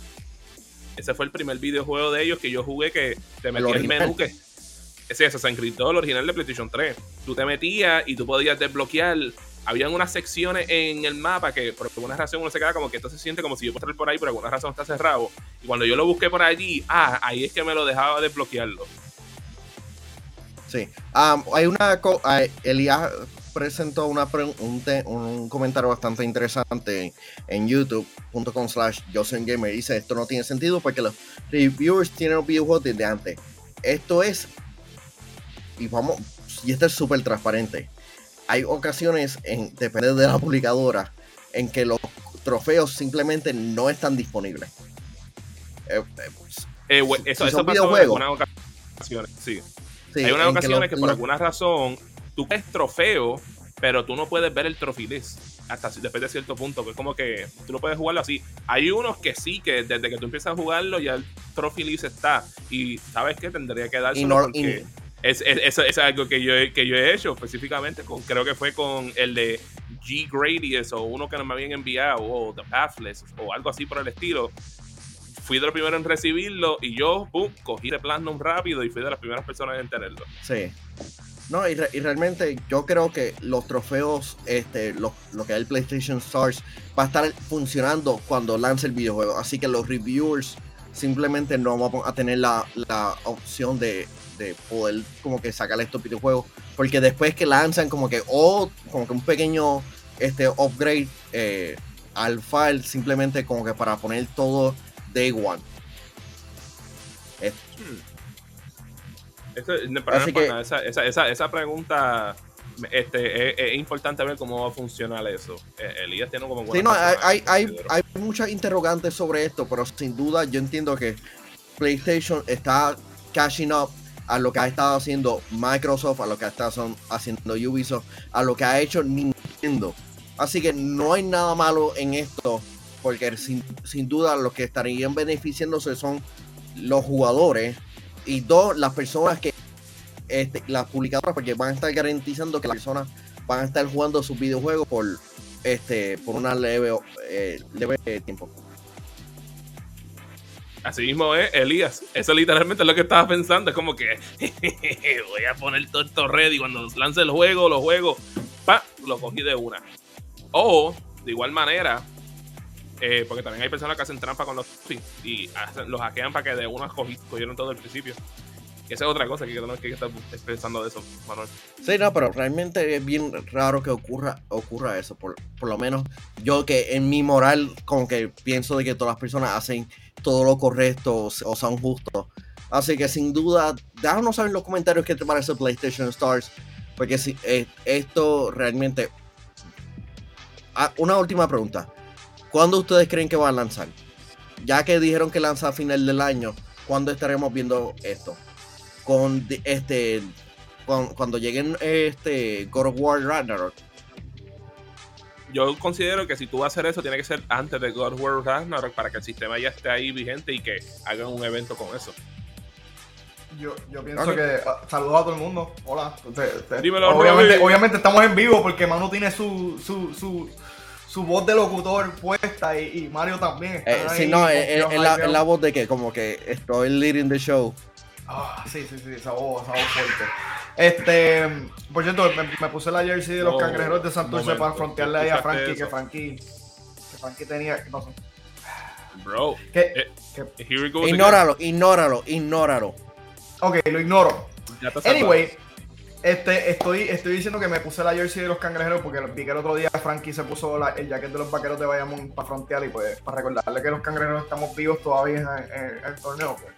Speaker 2: ese fue el primer videojuego de ellos que yo jugué que te metía el menú que. Ese Assassin's Creed 2, el original de PlayStation 3. Tú te metías y tú podías desbloquear. Habían unas secciones en el mapa que por alguna razón uno se queda como que esto se siente como si yo pudiera por ahí, por alguna razón está cerrado. Y cuando yo lo busqué por allí, ah, ahí es que me lo dejaba desbloquearlo.
Speaker 3: Sí. hay una. Elías presentó una un, un, comentario bastante interesante en youtube.com slash Gamer. Dice, esto no tiene sentido porque los reviewers tienen los videojuegos desde antes. Esto es, y vamos, y esto es súper transparente. Hay ocasiones, en, depende de la publicadora, en que los trofeos simplemente no están disponibles.
Speaker 2: Eh, eh, eh, eso, son videojuegos. ocasiones, sí. Hay unas ocasiones que, por alguna razón tú ves trofeo, pero tú no puedes ver el trophy hasta después de cierto punto, que es como que tú no puedes jugarlo así. Hay unos que sí, que desde que tú empiezas a jugarlo ya el trophy está. Y sabes que tendría que darse porque es, es, algo que yo, que yo he hecho específicamente, con, creo que fue con el de G Gradius o uno que no me habían enviado, o The Pathless, o algo así por el estilo fui de los primeros en recibirlo y yo, boom, cogí de Platinum rápido y fui de las primeras personas en tenerlo.
Speaker 3: Sí. No, y, realmente yo creo que los trofeos, este, lo, que es el PlayStation Stars, va a estar funcionando cuando lance el videojuego. Así que los reviewers simplemente no van a tener la, opción de, poder como que sacar estos videojuegos. Porque después que lanzan como que, o como que un pequeño este, upgrade eh, al file, simplemente como que para poner todo day one.
Speaker 2: Esa, pregunta este, es, importante ver cómo va a funcionar eso. Eh, Elías tiene como
Speaker 3: sí, no, hay, hay, hay, muchas interrogantes sobre esto, pero sin duda yo entiendo que PlayStation está cashing up a lo que ha estado haciendo Microsoft, a lo que ha estado haciendo Ubisoft, a lo que ha hecho Nintendo. Así que no hay nada malo en esto, porque sin, sin duda los que estarían beneficiándose son los jugadores y dos, las personas que, este, las publicadoras, porque van a estar garantizando que las personas van a estar jugando sus videojuegos por, este, por una leve, eh, leve tiempo.
Speaker 2: Así mismo es, Elías. Eso literalmente es lo que estaba pensando. Es como que voy a poner todo esto ready. Cuando lance el juego, los juegos, pa, lo cogí de una. O, de igual manera, eh, porque también hay personas que hacen trampa con los y los hackean para que de una cogieron todo el principio. Y esa es otra cosa que tenemos que estar pensando de eso, Manuel.
Speaker 3: Sí, no, pero realmente es bien raro que ocurra, ocurra eso. Por, por lo menos yo que en mi moral como que pienso de que todas las personas hacen todo lo correcto o, o son justos. Así que sin duda, déjanos saber en los comentarios qué te parece PlayStation Stars. Porque si eh, esto realmente... Ah, una última pregunta. ¿Cuándo ustedes creen que va a lanzar? Ya que dijeron que lanza a final del año, ¿cuándo estaremos viendo esto? Con di- este con- cuando lleguen este God of War Ragnarok.
Speaker 2: Yo considero que si tú vas a hacer eso, tiene que ser antes de God of War Ragnarok para que el sistema ya esté ahí vigente y que hagan un evento con eso.
Speaker 4: Yo, yo pienso que. ah, saludos a todo el mundo. Hola. Te- te-
Speaker 2: Dímelo,
Speaker 4: obviamente, obviamente estamos en vivo porque Manu tiene su, su, su, su voz de locutor puesta y, y Mario también.
Speaker 3: Eh,
Speaker 4: están
Speaker 3: sí,
Speaker 4: ahí
Speaker 3: no, eh, eh, en la, voz de que como que estoy leading the show.
Speaker 4: Ah, sí, sí, sí, esa voz, esa voz fuerte. Este, por cierto, me, me puse la jersey de los
Speaker 2: Oh,
Speaker 4: cangrejeros de Santurce
Speaker 2: momento,
Speaker 4: para frontearle ahí a
Speaker 2: ¿escuchaste
Speaker 4: Frankie, que? Frankie, que Frankie tenía, ¿qué pasó?
Speaker 2: Bro,
Speaker 4: ¿Qué?
Speaker 2: eh,
Speaker 4: ¿Qué?
Speaker 2: here we go again.
Speaker 3: Ignóralo, ignóralo, ignóralo.
Speaker 4: Ok, lo ignoro. Anyway, este, estoy, estoy diciendo que me puse la jersey de los cangrejeros porque vi que el otro día Frankie se puso la- el jacket de los vaqueros de Bayamón para frontear y pues para recordarle que los cangrejeros estamos vivos todavía en, en- en el torneo. Pues,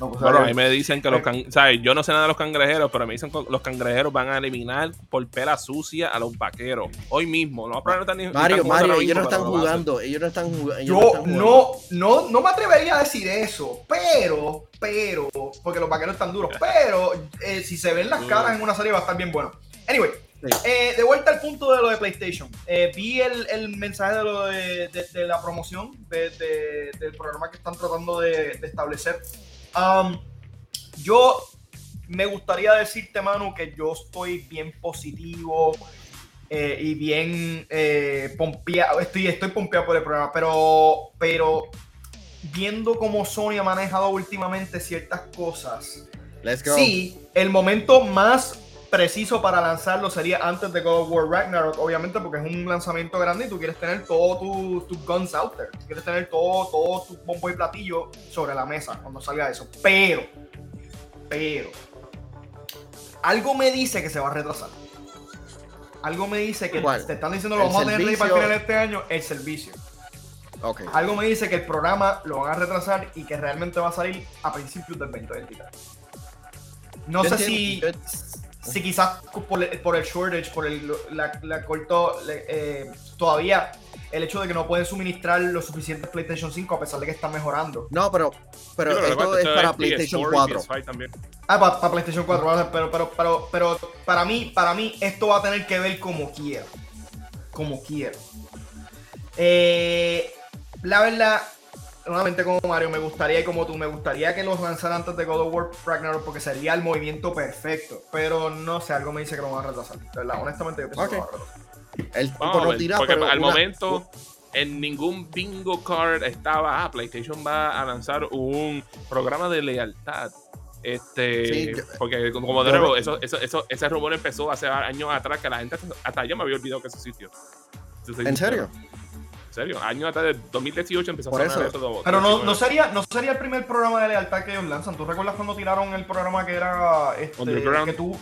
Speaker 4: la
Speaker 2: Bueno, a
Speaker 4: jersey.
Speaker 2: mí me dicen que los can... ¿sabes? Yo no sé nada de los cangrejeros, pero me dicen que los cangrejeros van a eliminar por pela sucia a los vaqueros. Hoy mismo. No, pero no están
Speaker 3: Mario,
Speaker 2: están
Speaker 3: Mario, ellos no están jugando, ellos no están jugando.
Speaker 4: Yo no, no, no me atrevería a decir eso, pero, pero, porque los vaqueros están duros, pero eh, si se ven las caras en una serie va a estar bien bueno. Anyway,
Speaker 3: Sí.
Speaker 4: eh, de vuelta al punto de lo de PlayStation. Eh, vi el, el mensaje de lo de, de- de la promoción de- de- del programa que están tratando de, de establecer. Um, yo me gustaría decirte, Manu, que yo estoy bien positivo eh, y bien eh, pompeado. Estoy, estoy pompeado por el programa, pero, pero viendo cómo Sony ha manejado últimamente ciertas cosas,
Speaker 3: Let's go.
Speaker 4: sí, el momento más preciso para lanzarlo sería antes de God of War Ragnarok, obviamente, porque es un lanzamiento grande y tú quieres tener todos tus tus guns out there. Tú quieres tener todo, todo tu bombo y platillo sobre la mesa cuando salga eso. Pero, pero, algo me dice que se va a retrasar. Algo me dice que
Speaker 3: ¿Cuál?
Speaker 4: te están diciendo lo
Speaker 3: ¿El
Speaker 4: vamos a tener para final de este año, el servicio.
Speaker 3: Ok.
Speaker 4: Algo me dice que el programa lo van a retrasar y que realmente va a salir a principios del 2023. No
Speaker 3: Yo
Speaker 4: sé si, si quizás por el, por el shortage, por el, la, la corto, eh, todavía el hecho de que no pueden suministrar los suficientes PlayStation 5 a pesar de que están mejorando.
Speaker 3: No, pero, pero
Speaker 2: Sí,
Speaker 3: esto es para
Speaker 2: PS4
Speaker 3: PlayStation
Speaker 2: y
Speaker 3: 4.
Speaker 2: PS5 también.
Speaker 4: Ah, para PlayStation 4, ¿vale? pero, pero, pero, pero para mí, para mí esto va a tener que ver como quiero. Como quiero. Eh, la verdad, nuevamente como Mario, me gustaría, y como tú, me gustaría que los lanzaran antes de God of War Ragnarok porque sería el movimiento perfecto. Pero no sé, algo me dice que lo van a retrasar. Verdad, honestamente yo pienso que lo van a retrasar.
Speaker 3: El
Speaker 2: Vamos a ver, porque
Speaker 3: pero
Speaker 2: al
Speaker 3: una-
Speaker 2: momento en ningún bingo card estaba, ah, PlayStation va a lanzar un programa de lealtad. Este,
Speaker 3: Sí, yo-
Speaker 2: porque como de nuevo, eso, eso, eso- ese rumor empezó hace años atrás que la gente hasta, yo me había olvidado que eso existió. Si te soy
Speaker 3: ¿En serio?
Speaker 2: En serio, años atrás de 2018 empezó
Speaker 3: Por
Speaker 2: a sonar
Speaker 3: eso.
Speaker 2: eso.
Speaker 4: Pero no, no, sería, no sería el primer programa de lealtad que ellos lanzan. ¿Tú recuerdas cuando tiraron el programa que era este,
Speaker 2: Underground.
Speaker 4: que tú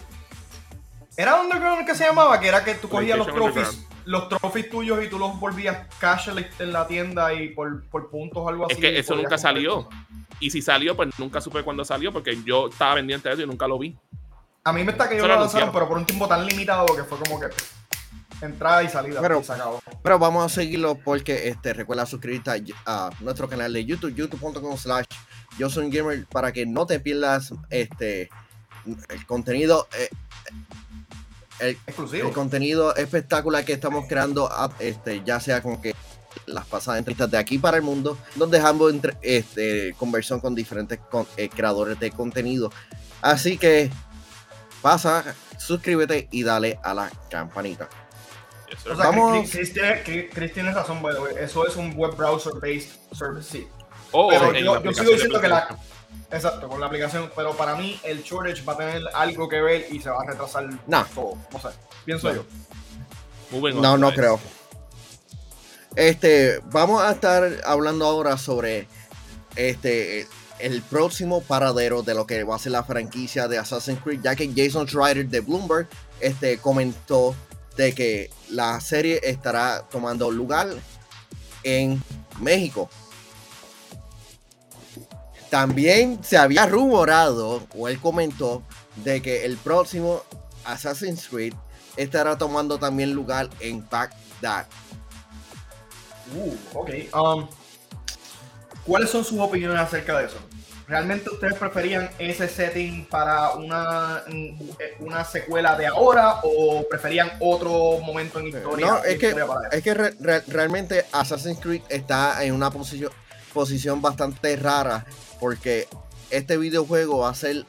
Speaker 4: era Underground el que se llamaba, que era que tú cogías los trophies, los trophies tuyos y tú los volvías cash en la- en la tienda y por, por puntos o algo así.
Speaker 2: Es que eso nunca
Speaker 4: comprar
Speaker 2: salió.
Speaker 4: cosas.
Speaker 2: Y si salió, pues nunca supe cuándo salió porque yo estaba pendiente de eso y nunca lo vi.
Speaker 4: A mí me está que ellos
Speaker 2: Eso lo
Speaker 4: lanzaron, pero por un tiempo tan limitado que fue como que entrada y salida
Speaker 3: Pero-
Speaker 4: y se acabó.
Speaker 3: Pero vamos a seguirlo porque este, recuerda suscribirte a, a nuestro canal de YouTube, youtube.com slash yo soy un gamer para que no te pierdas este el contenido eh, el,
Speaker 4: Exclusivo.
Speaker 3: el contenido espectacular que estamos creando este, ya sea como que las pasadas entrevistas de aquí para el mundo donde dejamos entre, este, conversión con diferentes con- eh, creadores de contenido así que pasa suscríbete y dale a la campanita
Speaker 4: O sea,
Speaker 3: Vamos-
Speaker 4: Chris, Chris tiene, Chris- tiene razón, way. Eso es un web browser based service, sí.
Speaker 2: Oh,
Speaker 4: pero yo- sigo diciendo que la-. Exacto, con la aplicación. Pero para mí el shortage va a tener algo que ver y se va a retrasar
Speaker 3: Nah.
Speaker 4: todo. No sé. Pienso
Speaker 3: No.
Speaker 4: yo.
Speaker 3: No, no creo. Este, vamos a estar hablando ahora sobre este el próximo paradero de lo que va a ser la franquicia de Assassin's Creed, ya que Jason Schreider de Bloomberg este, comentó de que la serie estará tomando lugar en México. También se había rumorado, o él comentó, de que el próximo Assassin's Creed estará tomando también lugar en Baghdad.
Speaker 4: Uh. Um, ¿Cuáles son sus opiniones acerca de eso? ¿Realmente ustedes preferían ese setting para una, una secuela de ahora o preferían otro momento en historia?
Speaker 3: No, es que, es que realmente Assassin's Creed está en una posición, posición bastante rara porque este videojuego va a ser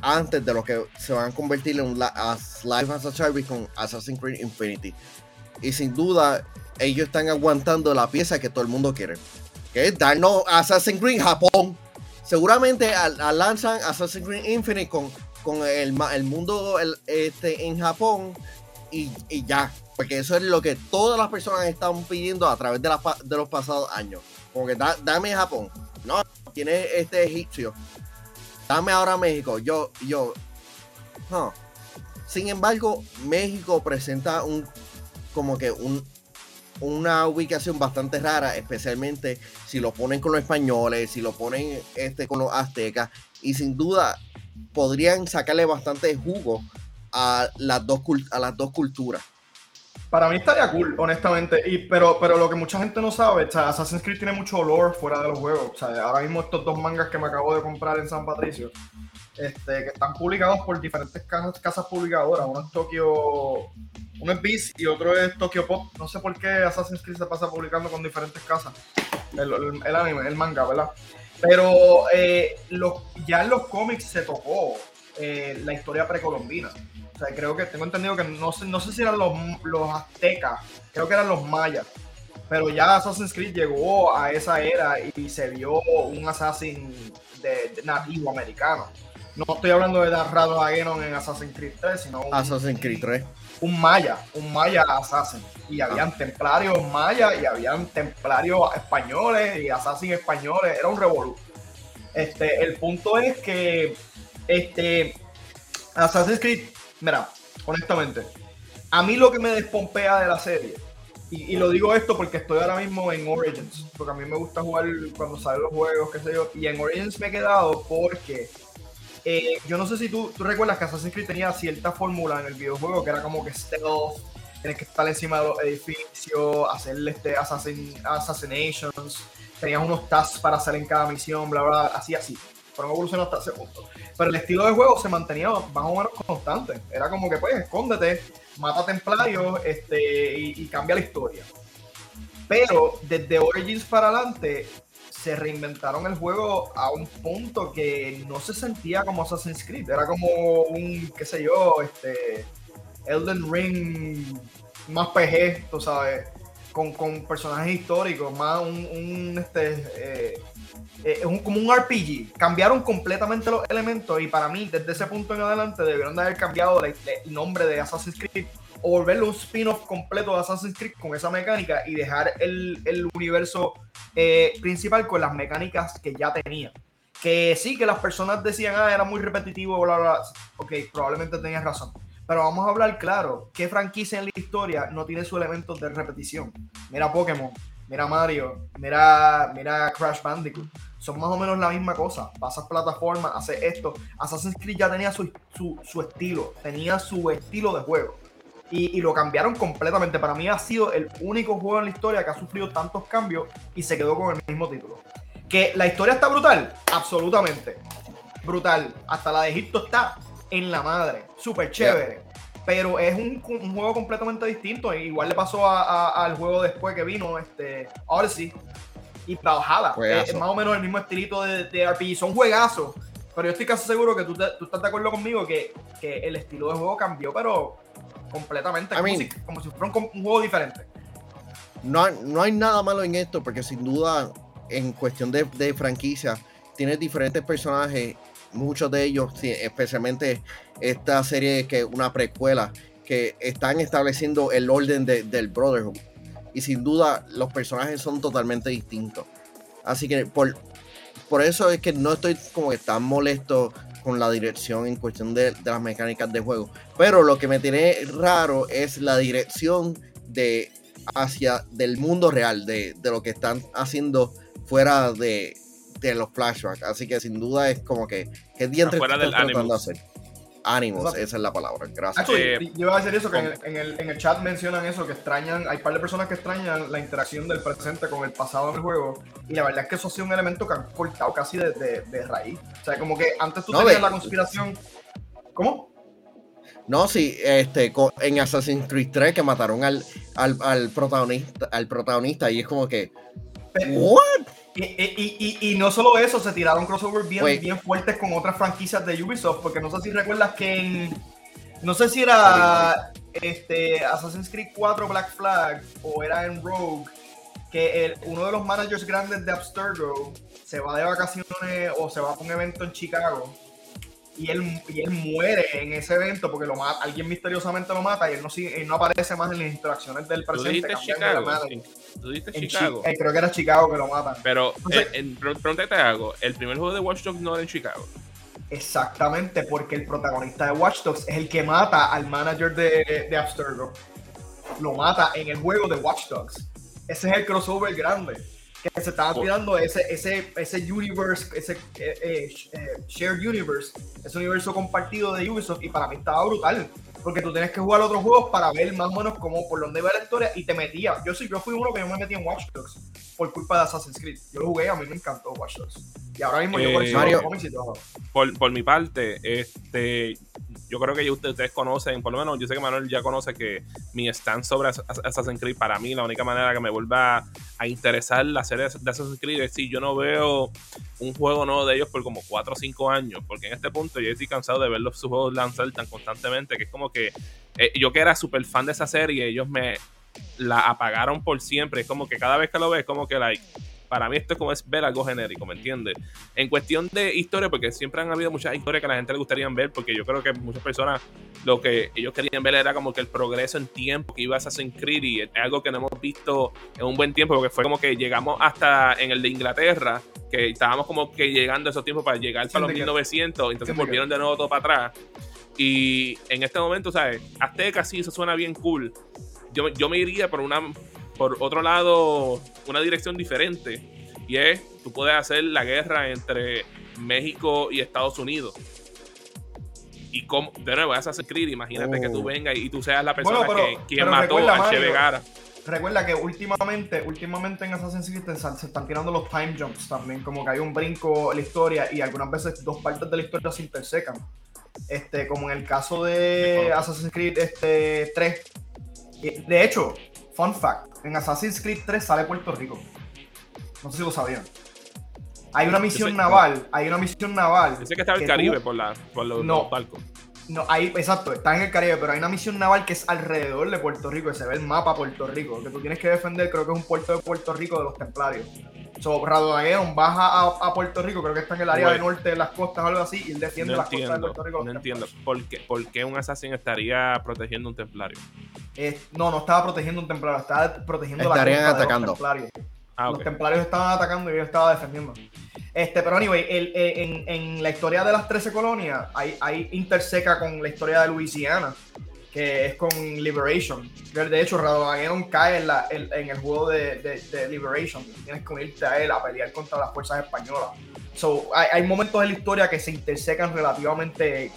Speaker 3: antes de lo que se van a convertir en un live as a service con Assassin's Creed Infinity. Y sin duda, ellos están aguantando la pieza que todo el mundo quiere. Que es darnos Assassin's Creed Japón. Seguramente al, lanzan Assassin's Creed Infinite con, con el, el mundo este, en Japón y, ya. Porque eso es lo que todas las personas están pidiendo a través de, de los pasados años. Como que dame Japón. No, tiene este egipcio. Dame ahora México. Yo, yo. Sin embargo, México presenta un como que un, una ubicación bastante rara, especialmente si lo ponen con los españoles, si lo ponen este, con los aztecas, y sin duda podrían sacarle bastante jugo a las dos, a las dos culturas.
Speaker 4: Para mí estaría cool, honestamente. Y, pero, pero lo que mucha gente no sabe, o Assassin's Creed tiene mucho lore fuera de los juegos. O sea, ahora mismo estos dos mangas que me acabo de comprar en San Patricio, este, que están publicados por diferentes casas, publicadoras. Uno es Tokyo, uno es Beast y otro es Tokyo Pop. No sé por qué Assassin's Creed se pasa publicando con diferentes casas. El, el, anime, el manga, ¿verdad? Pero eh, ya en los cómics se tocó eh, la historia precolombina. O sea, creo que tengo entendido que no sé, no sé si eran los, los aztecas, creo que eran los mayas. Pero ya Assassin's Creed llegó a esa era y se vio un Assassin de, nativo americano. No estoy hablando de Darrado Agenon en Assassin's Creed 3, sino un,
Speaker 3: Assassin's Creed 3.
Speaker 4: Un maya, un maya assassin. Y habían templarios mayas y habían templarios españoles y assassin españoles. Era un revolú. Este, el punto es que este, Assassin's Creed Mira, honestamente, a mí lo que me despompea de la serie, y, lo digo esto porque estoy ahora mismo en Origins, porque a mí me gusta jugar cuando salen los juegos, qué sé yo, y en Origins me he quedado porque eh, yo no sé si tú, tú recuerdas que Assassin's Creed tenía cierta fórmula en el videojuego que era como que stealth, tienes que estar encima de los edificios, hacerle este assassin, assassinations, tenías unos tasks para hacer en cada misión, bla, bla, así, así fueron evolucionando hasta ese punto. Pero el estilo de juego se mantenía más o menos constante. Era como que, pues, escóndete, mata templarios este, y, cambia la historia. Pero desde Origins para adelante se reinventaron el juego a un punto que no se sentía como Assassin's Creed. Era como un, qué sé yo, este, Elden Ring más PG, tú sabes, con, personajes históricos, más un, este, eh, eh, es como un RPG. Cambiaron completamente los elementos y para mí, desde ese punto en adelante, debieron de haber cambiado el, nombre de Assassin's Creed o volverlo un spin-off completo de Assassin's Creed con esa mecánica y dejar el, universo eh, principal con las mecánicas que ya tenía. Que sí, que las personas decían, ah, era muy repetitivo, bla, bla. Ok, probablemente tenías razón. Pero vamos a hablar claro, ¿qué franquicia en la historia no tiene su elemento de repetición? Mira Pokémon, mira Mario, mira, mira Crash Bandicoot. Son más o menos la misma cosa. Pasas plataformas, haces esto. Assassin's Creed ya tenía su, estilo, tenía su estilo de juego. Y, lo cambiaron completamente. Para mí ha sido el único juego en la historia que ha sufrido tantos cambios y se quedó con el mismo título. Que la historia está brutal, absolutamente. Brutal. Hasta la de Egipto está en la madre. Súper chévere pero es un, juego completamente distinto. Igual le pasó al juego después que vino, este, Odyssey y Valhalla. Es, más o menos el mismo estilito de, de RPG. Son juegazos, pero yo estoy casi seguro que tú, estás de acuerdo conmigo que, el estilo de juego cambió, pero completamente. Como, si, fuera un, juego diferente.
Speaker 3: No, no hay nada malo en esto, porque sin duda, en cuestión de, de franquicia, tienes diferentes personajes muchos de ellos, especialmente esta serie que es una precuela, que están estableciendo el orden del Brotherhood. Y sin duda los personajes son totalmente distintos. Así que por, por eso es que no estoy como que tan molesto con la dirección en cuestión de, de las mecánicas de juego. Pero lo que me tiene raro es la dirección de hacia del mundo real, de, de lo que están haciendo fuera de, de los flashbacks. Así que sin duda es como que, ¿qué dientes están tratando de hacer? Ánimos,
Speaker 4: Exacto.
Speaker 3: esa es la palabra. Gracias.
Speaker 4: Actually,
Speaker 2: Eh,
Speaker 4: yo iba a decir eso, que en el, en, el, en el chat mencionan eso, que extrañan, hay un par de personas que extrañan la interacción del presente con el pasado en el juego, y la verdad es que eso ha sido un elemento que han cortado casi de, de- de raíz. O sea, como que antes tú
Speaker 3: No,
Speaker 4: tenías
Speaker 3: de-
Speaker 4: la conspiración... ¿Cómo?
Speaker 3: No, sí, este, en Assassin's Creed 3 que mataron al, al, al protagonista, al protagonista y es como que, ¿what?
Speaker 4: Y, y, y, y no solo eso, se tiraron crossovers bien,
Speaker 3: Wait.
Speaker 4: bien fuertes con otras franquicias de Ubisoft, porque no sé si recuerdas que en... No sé si era este, Assassin's Creed 4 Black Flag o era en Rogue, que el- uno de los managers grandes de Abstergo se va de vacaciones o se va a un evento en Chicago y él, y él muere en ese evento porque lo mata, alguien misteriosamente lo mata y él no, sigue- él no aparece más en las interacciones del
Speaker 2: Tú
Speaker 4: presente. cambian de la
Speaker 2: Chicago. Tú
Speaker 4: Chi-
Speaker 2: Chicago.
Speaker 4: eh, creo que era Chicago que lo matan.
Speaker 2: Pero, pregunta que te hago, el primer juego de Watch Dogs no era en Chicago.
Speaker 4: Exactamente, porque el protagonista de Watch Dogs es el que mata al manager de, de Abstergo. Lo mata en el juego de Watch Dogs. Ese es el crossover grande. Que se estaban
Speaker 2: Oh.
Speaker 4: tirando ese, ese, ese universe, ese eh, eh, eh, shared universe, ese universo compartido de Ubisoft, y para mí estaba brutal. Porque tú tienes que jugar otros juegos para ver más o menos cómo, por dónde va la historia y te metía. Yo sí, yo fui uno que yo me metí en Watch Dogs por culpa de Assassin's Creed. Yo lo jugué, a mí me encantó Watch Dogs. Y ahora mismo yo
Speaker 2: Eh,
Speaker 4: colecciono
Speaker 3: Mario-.
Speaker 2: Por, por mi parte, este, yo creo que ya ustedes, conocen, por lo menos yo sé que Manuel ya conoce que mi stand sobre As- As- Assassin's Creed, para mí la única manera que me vuelva a interesar la serie de Assassin's Creed es si yo no veo un juego nuevo de ellos por como 4 o 5 años, porque en este punto yo estoy cansado de ver los sus juegos lanzar tan constantemente que es como que eh, yo que era súper fan de esa serie, ellos me la apagaron por siempre, es como que cada vez que lo ves, como que like, para mí esto es como es ver algo genérico, ¿me entiendes? En cuestión de historia, porque siempre han habido muchas historias que a la gente le gustaría ver, porque yo creo que muchas personas lo que ellos querían ver era como que el progreso en tiempo que iba a Assassin's Creed y es algo que no hemos visto en un buen tiempo, porque fue como que llegamos hasta en el de Inglaterra, que estábamos como que llegando a esos tiempos para llegar para los
Speaker 4: Syndicate.
Speaker 2: 1900, entonces volvieron de nuevo todo para atrás. Y en este momento, ¿sabes? Azteca sí, eso suena bien cool. Yo, yo me iría por una por otro lado, una dirección diferente. Y es, tú puedes hacer la guerra entre México y Estados Unidos. Y como, de nuevo, Assassin's Creed, imagínate
Speaker 3: Oh.
Speaker 2: que tú vengas y tú seas la persona
Speaker 4: Bueno, pero-
Speaker 2: que quien
Speaker 4: pero
Speaker 2: mató
Speaker 4: recuerda,
Speaker 2: al Che Vegara.
Speaker 4: Recuerda que últimamente, últimamente en Assassin's Creed se están tirando los time jumps también, como que hay un brinco en la historia y algunas veces dos partes de la historia se intersecan. Este, como en el caso de Assassin's Creed este, 3. Eh, De hecho, fun fact, en Assassin's Creed 3 sale Puerto Rico. No sé si lo sabían. Hay una misión
Speaker 2: sé-
Speaker 4: naval, hay una misión naval.
Speaker 2: Sé que estaba el
Speaker 4: que
Speaker 2: Caribe
Speaker 4: tú-
Speaker 2: por, la, por los,
Speaker 4: No.
Speaker 2: los barcos.
Speaker 4: No, hay, exacto, está en el Caribe, pero hay una misión naval que es alrededor de Puerto Rico, que se ve el mapa Puerto Rico, que tú tienes que defender, creo que es un puerto de Puerto Rico de los templarios. So, Radodagueon baja a, a Puerto Rico, creo que está en el área
Speaker 2: Güey.
Speaker 4: del norte de las costas o algo así, y él defiende
Speaker 2: No
Speaker 4: las costas de Puerto Rico. de
Speaker 2: no
Speaker 4: los
Speaker 2: entiendo. ¿Por qué, por qué un assassin estaría protegiendo un templario?
Speaker 4: Eh, no, no estaba protegiendo un templario, estaba protegiendo
Speaker 3: Estarían
Speaker 4: la
Speaker 3: atacando.
Speaker 4: de los templarios.
Speaker 2: Ah,
Speaker 4: Los
Speaker 2: ok.
Speaker 4: templarios estaban atacando y yo estaba defendiendo. Este, pero anyway, el- en, en la historia de las 13 colonias, hay, hay interseca con la historia de Luisiana, que es con Liberation. De hecho, Radodagueron cae en, la- en- en el juego de, de- de Liberation. Tienes que unirte a él a pelear contra las fuerzas españolas. So, hay, hay momentos en la historia que se intersecan relativamente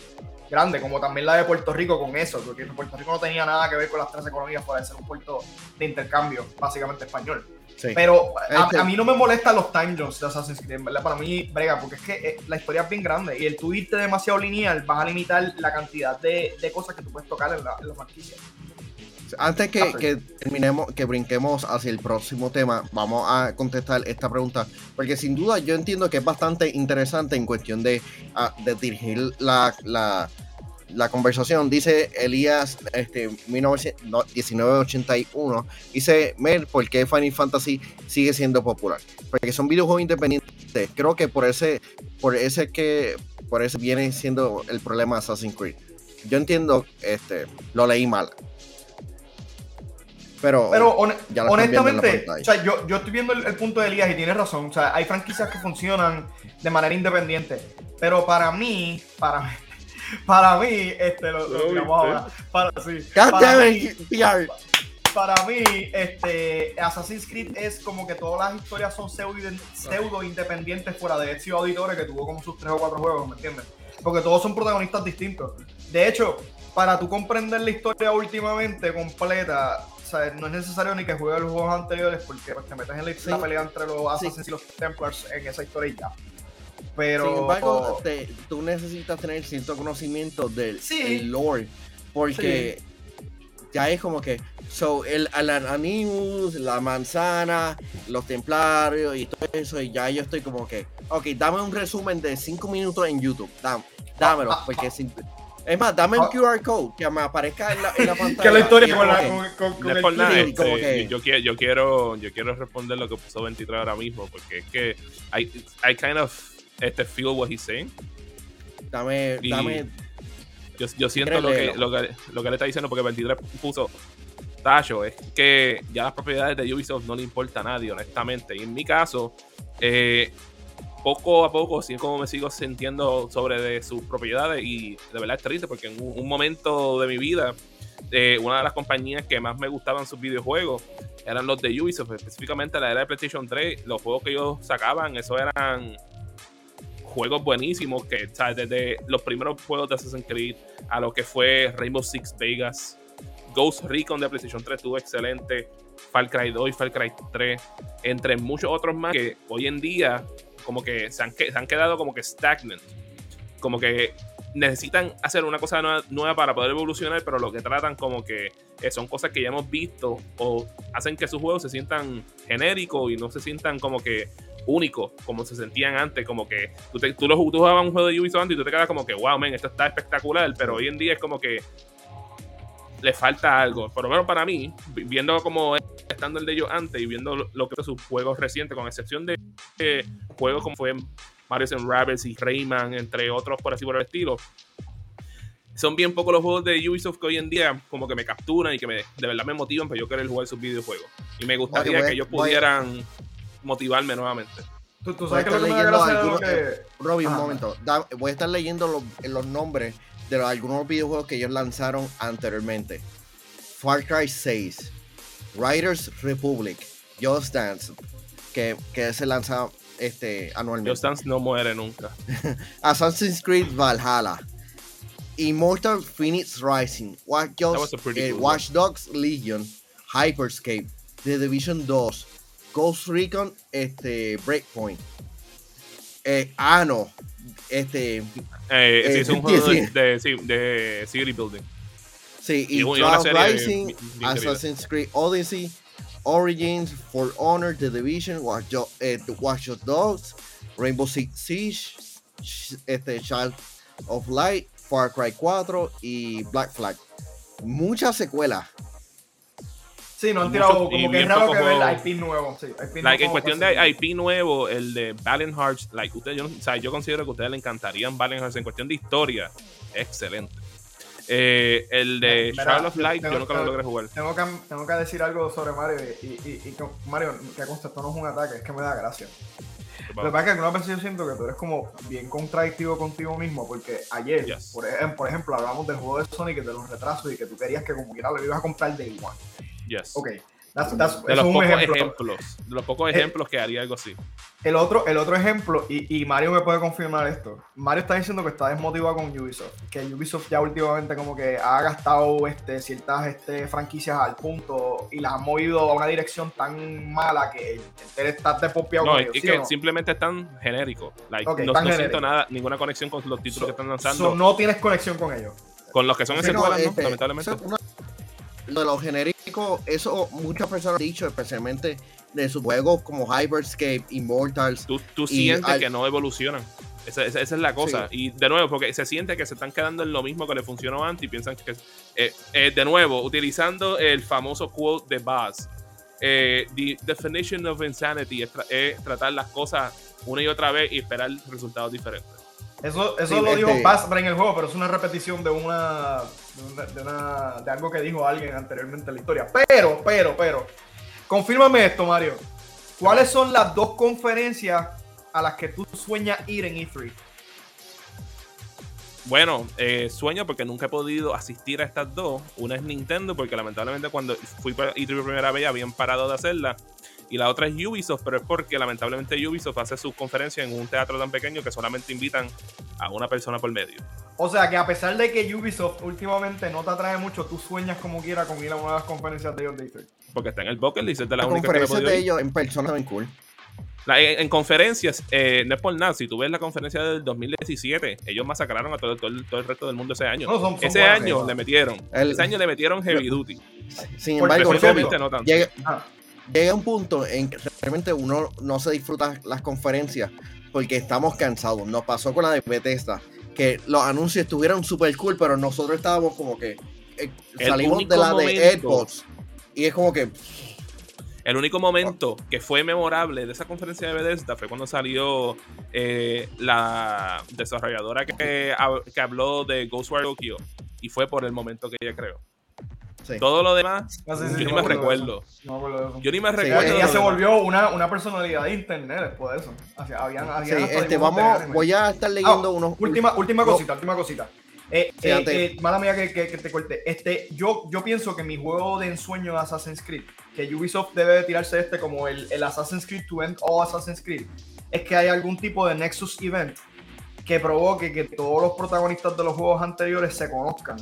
Speaker 4: grandes, como también la de Puerto Rico con eso, porque Puerto Rico no tenía nada que ver con las 13 colonias, fuera de ser un puerto de intercambio, básicamente español.
Speaker 3: Sí.
Speaker 4: Pero a,
Speaker 3: Este-
Speaker 4: a mí no me molestan los time jumps de Assassin's Creed, verdad. Para mí, brega, porque es que eh, la historia es bien grande y el tú irte demasiado lineal vas a limitar la cantidad de, de cosas que tú puedes tocar en la, en la franquicia.
Speaker 3: Antes que, que terminemos, que brinquemos hacia el próximo tema, vamos a contestar esta pregunta, porque sin duda yo entiendo que es bastante interesante en cuestión de, ah, de dirigir la, la, la conversación. Dice Elías este, 1900 no, 1981, dice, Mer, ¿por qué Final Fantasy sigue siendo popular? Porque son videojuegos independientes. Creo que por ese, por ese que, por ese viene siendo el problema de Assassin's Creed. Yo entiendo, este, lo leí mal. Pero,
Speaker 4: Pero
Speaker 3: ya
Speaker 4: honestamente, o sea, yo, yo estoy viendo el, el punto de Elías y tienes razón. O sea, hay franquicias que funcionan de manera independiente. Pero para mí, para, para mí, este, lo, lo ahora. Para, sí, para mí- para mí, este, Assassin's Creed es como que todas las historias son pseudo, independientes fuera de Ezio Auditore, que tuvo como sus tres o cuatro juegos, ¿me entiendes? Porque todos son protagonistas distintos. De hecho, para tú comprender la historia últimamente completa, o sea, no es necesario ni que juegues los juegos anteriores, porque pues, te metes en la,
Speaker 3: Sí.
Speaker 4: la pelea entre los
Speaker 3: Sí.
Speaker 4: Assassins y los Templars en esa historia y ya. Pero.
Speaker 3: Sin embargo, te- tú necesitas tener cierto conocimiento del
Speaker 4: Sí.
Speaker 3: el lore. Porque ya es como que. So, el, el Animus, la manzana, los templarios y todo eso. Y ya yo estoy como que. Ok, dame un resumen de 5 minutos en YouTube. Dam- dámelo. Porque es más, dame un
Speaker 4: Ah.
Speaker 3: QR code que me aparezca en la, en la pantalla.
Speaker 4: que la historia con,
Speaker 3: como
Speaker 4: la,
Speaker 3: que-
Speaker 4: con, con- con el
Speaker 2: nada,
Speaker 3: sí,
Speaker 2: este,
Speaker 3: como que-
Speaker 2: yo, quiero, yo, quiero, yo quiero responder lo que puso 23 ahora mismo, porque es que I, I kind of este, feel what he's saying.
Speaker 3: Dame,
Speaker 2: Y-
Speaker 3: dame.
Speaker 2: Yo, yo siento lo que, lo, que, lo que le está diciendo, porque 23 puso Tacho, es que ya las propiedades de Ubisoft no le importa a nadie, honestamente. Y en mi caso, eh, poco a poco, sí como me sigo sintiendo sobre de sus propiedades y de verdad es triste porque en un, un momento de mi vida, eh, una de las compañías que más me gustaban sus videojuegos eran los de Ubisoft, específicamente la era de PlayStation 3, los juegos que ellos sacaban, eso eran juegos buenísimos que, ¿sabes? Desde los primeros juegos de Assassin's Creed a lo que fue Rainbow Six Vegas, Ghost Recon de PlayStation 3 estuvo excelente, Far Cry 2 y Far Cry 3, entre muchos otros más que hoy en día como que se han, que- se han quedado como que stagnant, como que necesitan hacer una cosa nueva, nueva para poder evolucionar, pero lo que tratan como que eh, son cosas que ya hemos visto o hacen que sus juegos se sientan genéricos y no se sientan como que únicos, como se sentían antes, como que tú, te- tú, lo, tú jugabas un juego de Ubisoft antes y tú te quedas como que, wow, man, esto está espectacular, pero hoy en día es como que le falta algo. Por lo menos para mí, vi- viendo como es el de ellos antes y viendo lo, lo que son sus juegos recientes, con excepción de eh, juegos como fue Mario and Rabbids y Rayman, entre otros por así por el estilo. Son bien pocos los juegos de Ubisoft que hoy en día como que me capturan y que me, de verdad me motivan para yo querer jugar sus videojuegos. Y me gustaría
Speaker 3: voy a-
Speaker 2: que ellos
Speaker 3: voy
Speaker 2: pudieran motivarme nuevamente.
Speaker 4: Tú, tú
Speaker 3: Voy a
Speaker 4: sabes que lo me
Speaker 3: algunos-
Speaker 4: que.
Speaker 3: Robin, un momento. Da- voy a estar leyendo los, los nombres de los- algunos videojuegos que ellos lanzaron anteriormente. Far Cry 6, Riders Republic, Just Dance, que, que se lanza este, anualmente.
Speaker 2: Just Dance no muere nunca.
Speaker 3: Assassin's Creed Valhalla, Immortal Phoenix Rising, Watch, Dogs- eh,
Speaker 2: cool
Speaker 3: Watch Dogs Legion, Hyperscape, The Division 2, Ghost Recon este, Breakpoint, eh, Ano, este,
Speaker 2: Eh,
Speaker 3: Eh,
Speaker 2: sí, es un juego
Speaker 3: sí.
Speaker 2: de, de, sí, de City Building.
Speaker 3: sí, y,
Speaker 2: Y
Speaker 3: Rising,
Speaker 2: bien- bien querida.
Speaker 3: Assassin's Creed Odyssey, Origins, For Honor, The Division, Watch, eh, Watch Dogs, Rainbow Six Siege, este, Child of Light, Far Cry 4 y Black Flag. Muchas secuelas.
Speaker 4: Sí, no han tirado
Speaker 2: mucho-
Speaker 4: como que es raro que ver. IP nuevo. Sí, IP
Speaker 2: Like, en cuestión de IP nuevo, el de Valiant Hearts, like, usted, yo, o sea, yo considero que a ustedes le encantarían Valiant Hearts en cuestión de historia. Excelente. Eh, el de
Speaker 4: Mira,
Speaker 2: Child of Light,
Speaker 4: tengo-
Speaker 2: yo nunca lo logré jugar.
Speaker 4: Tengo que, tengo que decir algo sobre Mario y, y, y Mario, que consta, esto no es un ataque, es que me da gracia. Lo que pasa es que algunas veces yo siento que tú eres como bien contradictivo contigo mismo, porque ayer,
Speaker 2: Yes.
Speaker 4: por, ejem- por ejemplo, hablamos del juego de Sonic y de los retrasos y que tú querías que como quiera lo ibas a comprar Day One.
Speaker 2: Yes.
Speaker 4: Ok, that's- that's-
Speaker 2: De los
Speaker 4: es un
Speaker 2: pocos
Speaker 4: ejemplo.
Speaker 2: ejemplos, de los pocos
Speaker 4: Eh,
Speaker 2: ejemplos que haría algo así.
Speaker 4: El otro, el otro ejemplo, y, y Mario me puede confirmar esto. Mario está diciendo que está desmotivado con Ubisoft. Que Ubisoft ya últimamente como que ha gastado este, ciertas este, franquicias al punto y las ha movido a una dirección tan mala que él está despopeado
Speaker 2: No,
Speaker 4: con
Speaker 2: es
Speaker 4: ellos,
Speaker 2: que,
Speaker 4: ¿sí o no?
Speaker 2: simplemente están genéricos. Like, no,
Speaker 4: tan
Speaker 2: no
Speaker 4: genérico.
Speaker 2: siento nada, ninguna conexión con los títulos que están lanzando.
Speaker 4: So, no tienes conexión con ellos.
Speaker 2: con los que son
Speaker 3: Sí,
Speaker 2: secuelas,
Speaker 3: no, este,
Speaker 2: Lamentablemente.
Speaker 3: es una- lo de los genéricos, eso muchas personas han dicho, especialmente de sus juegos como Hyperscape, Immortals.
Speaker 2: Tú, tú
Speaker 3: y
Speaker 2: sientes
Speaker 3: al-
Speaker 2: que no evolucionan. Esa, esa- esa es la cosa. Y de nuevo, porque se siente que se están quedando en lo mismo que le funcionó antes y piensan que. eh, eh, de nuevo, utilizando el famoso quote de Buzz. eh, the definition of insanity es, tra- es tratar las cosas una y otra vez y esperar resultados diferentes.
Speaker 4: Eso, eso
Speaker 3: Sí,
Speaker 4: lo dijo
Speaker 3: este-
Speaker 4: Basra en el juego, pero es una repetición de una, de algo que dijo alguien anteriormente en la historia. Pero, pero, pero, confírmame esto, Mario. ¿Cuáles son las dos conferencias a las que tú sueñas ir en E E3?
Speaker 2: Bueno, eh, sueño porque nunca he podido asistir a estas dos. Una es Nintendo, porque lamentablemente cuando fui para E3 por primera vez habían parado de hacerla. Y la otra es Ubisoft, pero es porque lamentablemente Ubisoft hace sus conferencias en un teatro tan pequeño que solamente invitan a una persona por medio.
Speaker 4: O sea que a pesar de que Ubisoft últimamente no te atrae mucho, tú sueñas como quiera con ir a una de las conferencias de ellos de E3.
Speaker 2: Porque está en el bucket list, es de las
Speaker 3: Las
Speaker 2: únicas que
Speaker 3: de ellos en persona ven cool.
Speaker 2: La- en, en conferencias, eh, no es por nada, si tú ves la conferencia del 2017, ellos masacraron a todo, todo el- todo el resto del mundo ese año.
Speaker 4: No, son- son
Speaker 2: ese
Speaker 4: buenas,
Speaker 2: año le metieron.
Speaker 3: El-
Speaker 2: ese año le metieron Heavy Duty.
Speaker 3: Sin embargo,
Speaker 2: no tanto.
Speaker 3: llega,
Speaker 4: Ah,
Speaker 3: llega un punto en que realmente uno no se disfruta las conferencias porque estamos cansados. Nos pasó con la de Bethesda, que los anuncios estuvieron super cool, pero nosotros estábamos como que eh, salimos de la
Speaker 2: momento-
Speaker 3: de Xbox y es como que
Speaker 2: El único momento que fue memorable de esa conferencia de Bethesda fue cuando salió eh, la desarrolladora que, que habló de Ghostwire Tokyo. Y fue por el momento que ella creó.
Speaker 3: Sí.
Speaker 2: Todo lo demás, yo
Speaker 4: sí
Speaker 2: ni
Speaker 4: me
Speaker 2: recuerdo.
Speaker 4: no.
Speaker 2: Yo ni me
Speaker 3: Sí,
Speaker 2: recuerdo.
Speaker 4: Ella, se
Speaker 2: demás.
Speaker 4: volvió una, una personalidad de internet después de eso. Así, habían,
Speaker 3: este, vamos, voy a estar leyendo
Speaker 4: Ah,
Speaker 3: unos
Speaker 4: Última, última
Speaker 3: no.
Speaker 4: cosita, última cosita. Eh,
Speaker 3: Sí,
Speaker 4: eh, eh, mala mía que, que- que te corte. Este, yo, yo pienso que mi juego de ensueño de Assassin's Creed, que Ubisoft debe de tirarse este como el, el Assassin's Creed to End o Assassin's Creed, es que hay algún tipo de Nexus Event que provoque que todos los protagonistas de los juegos anteriores se conozcan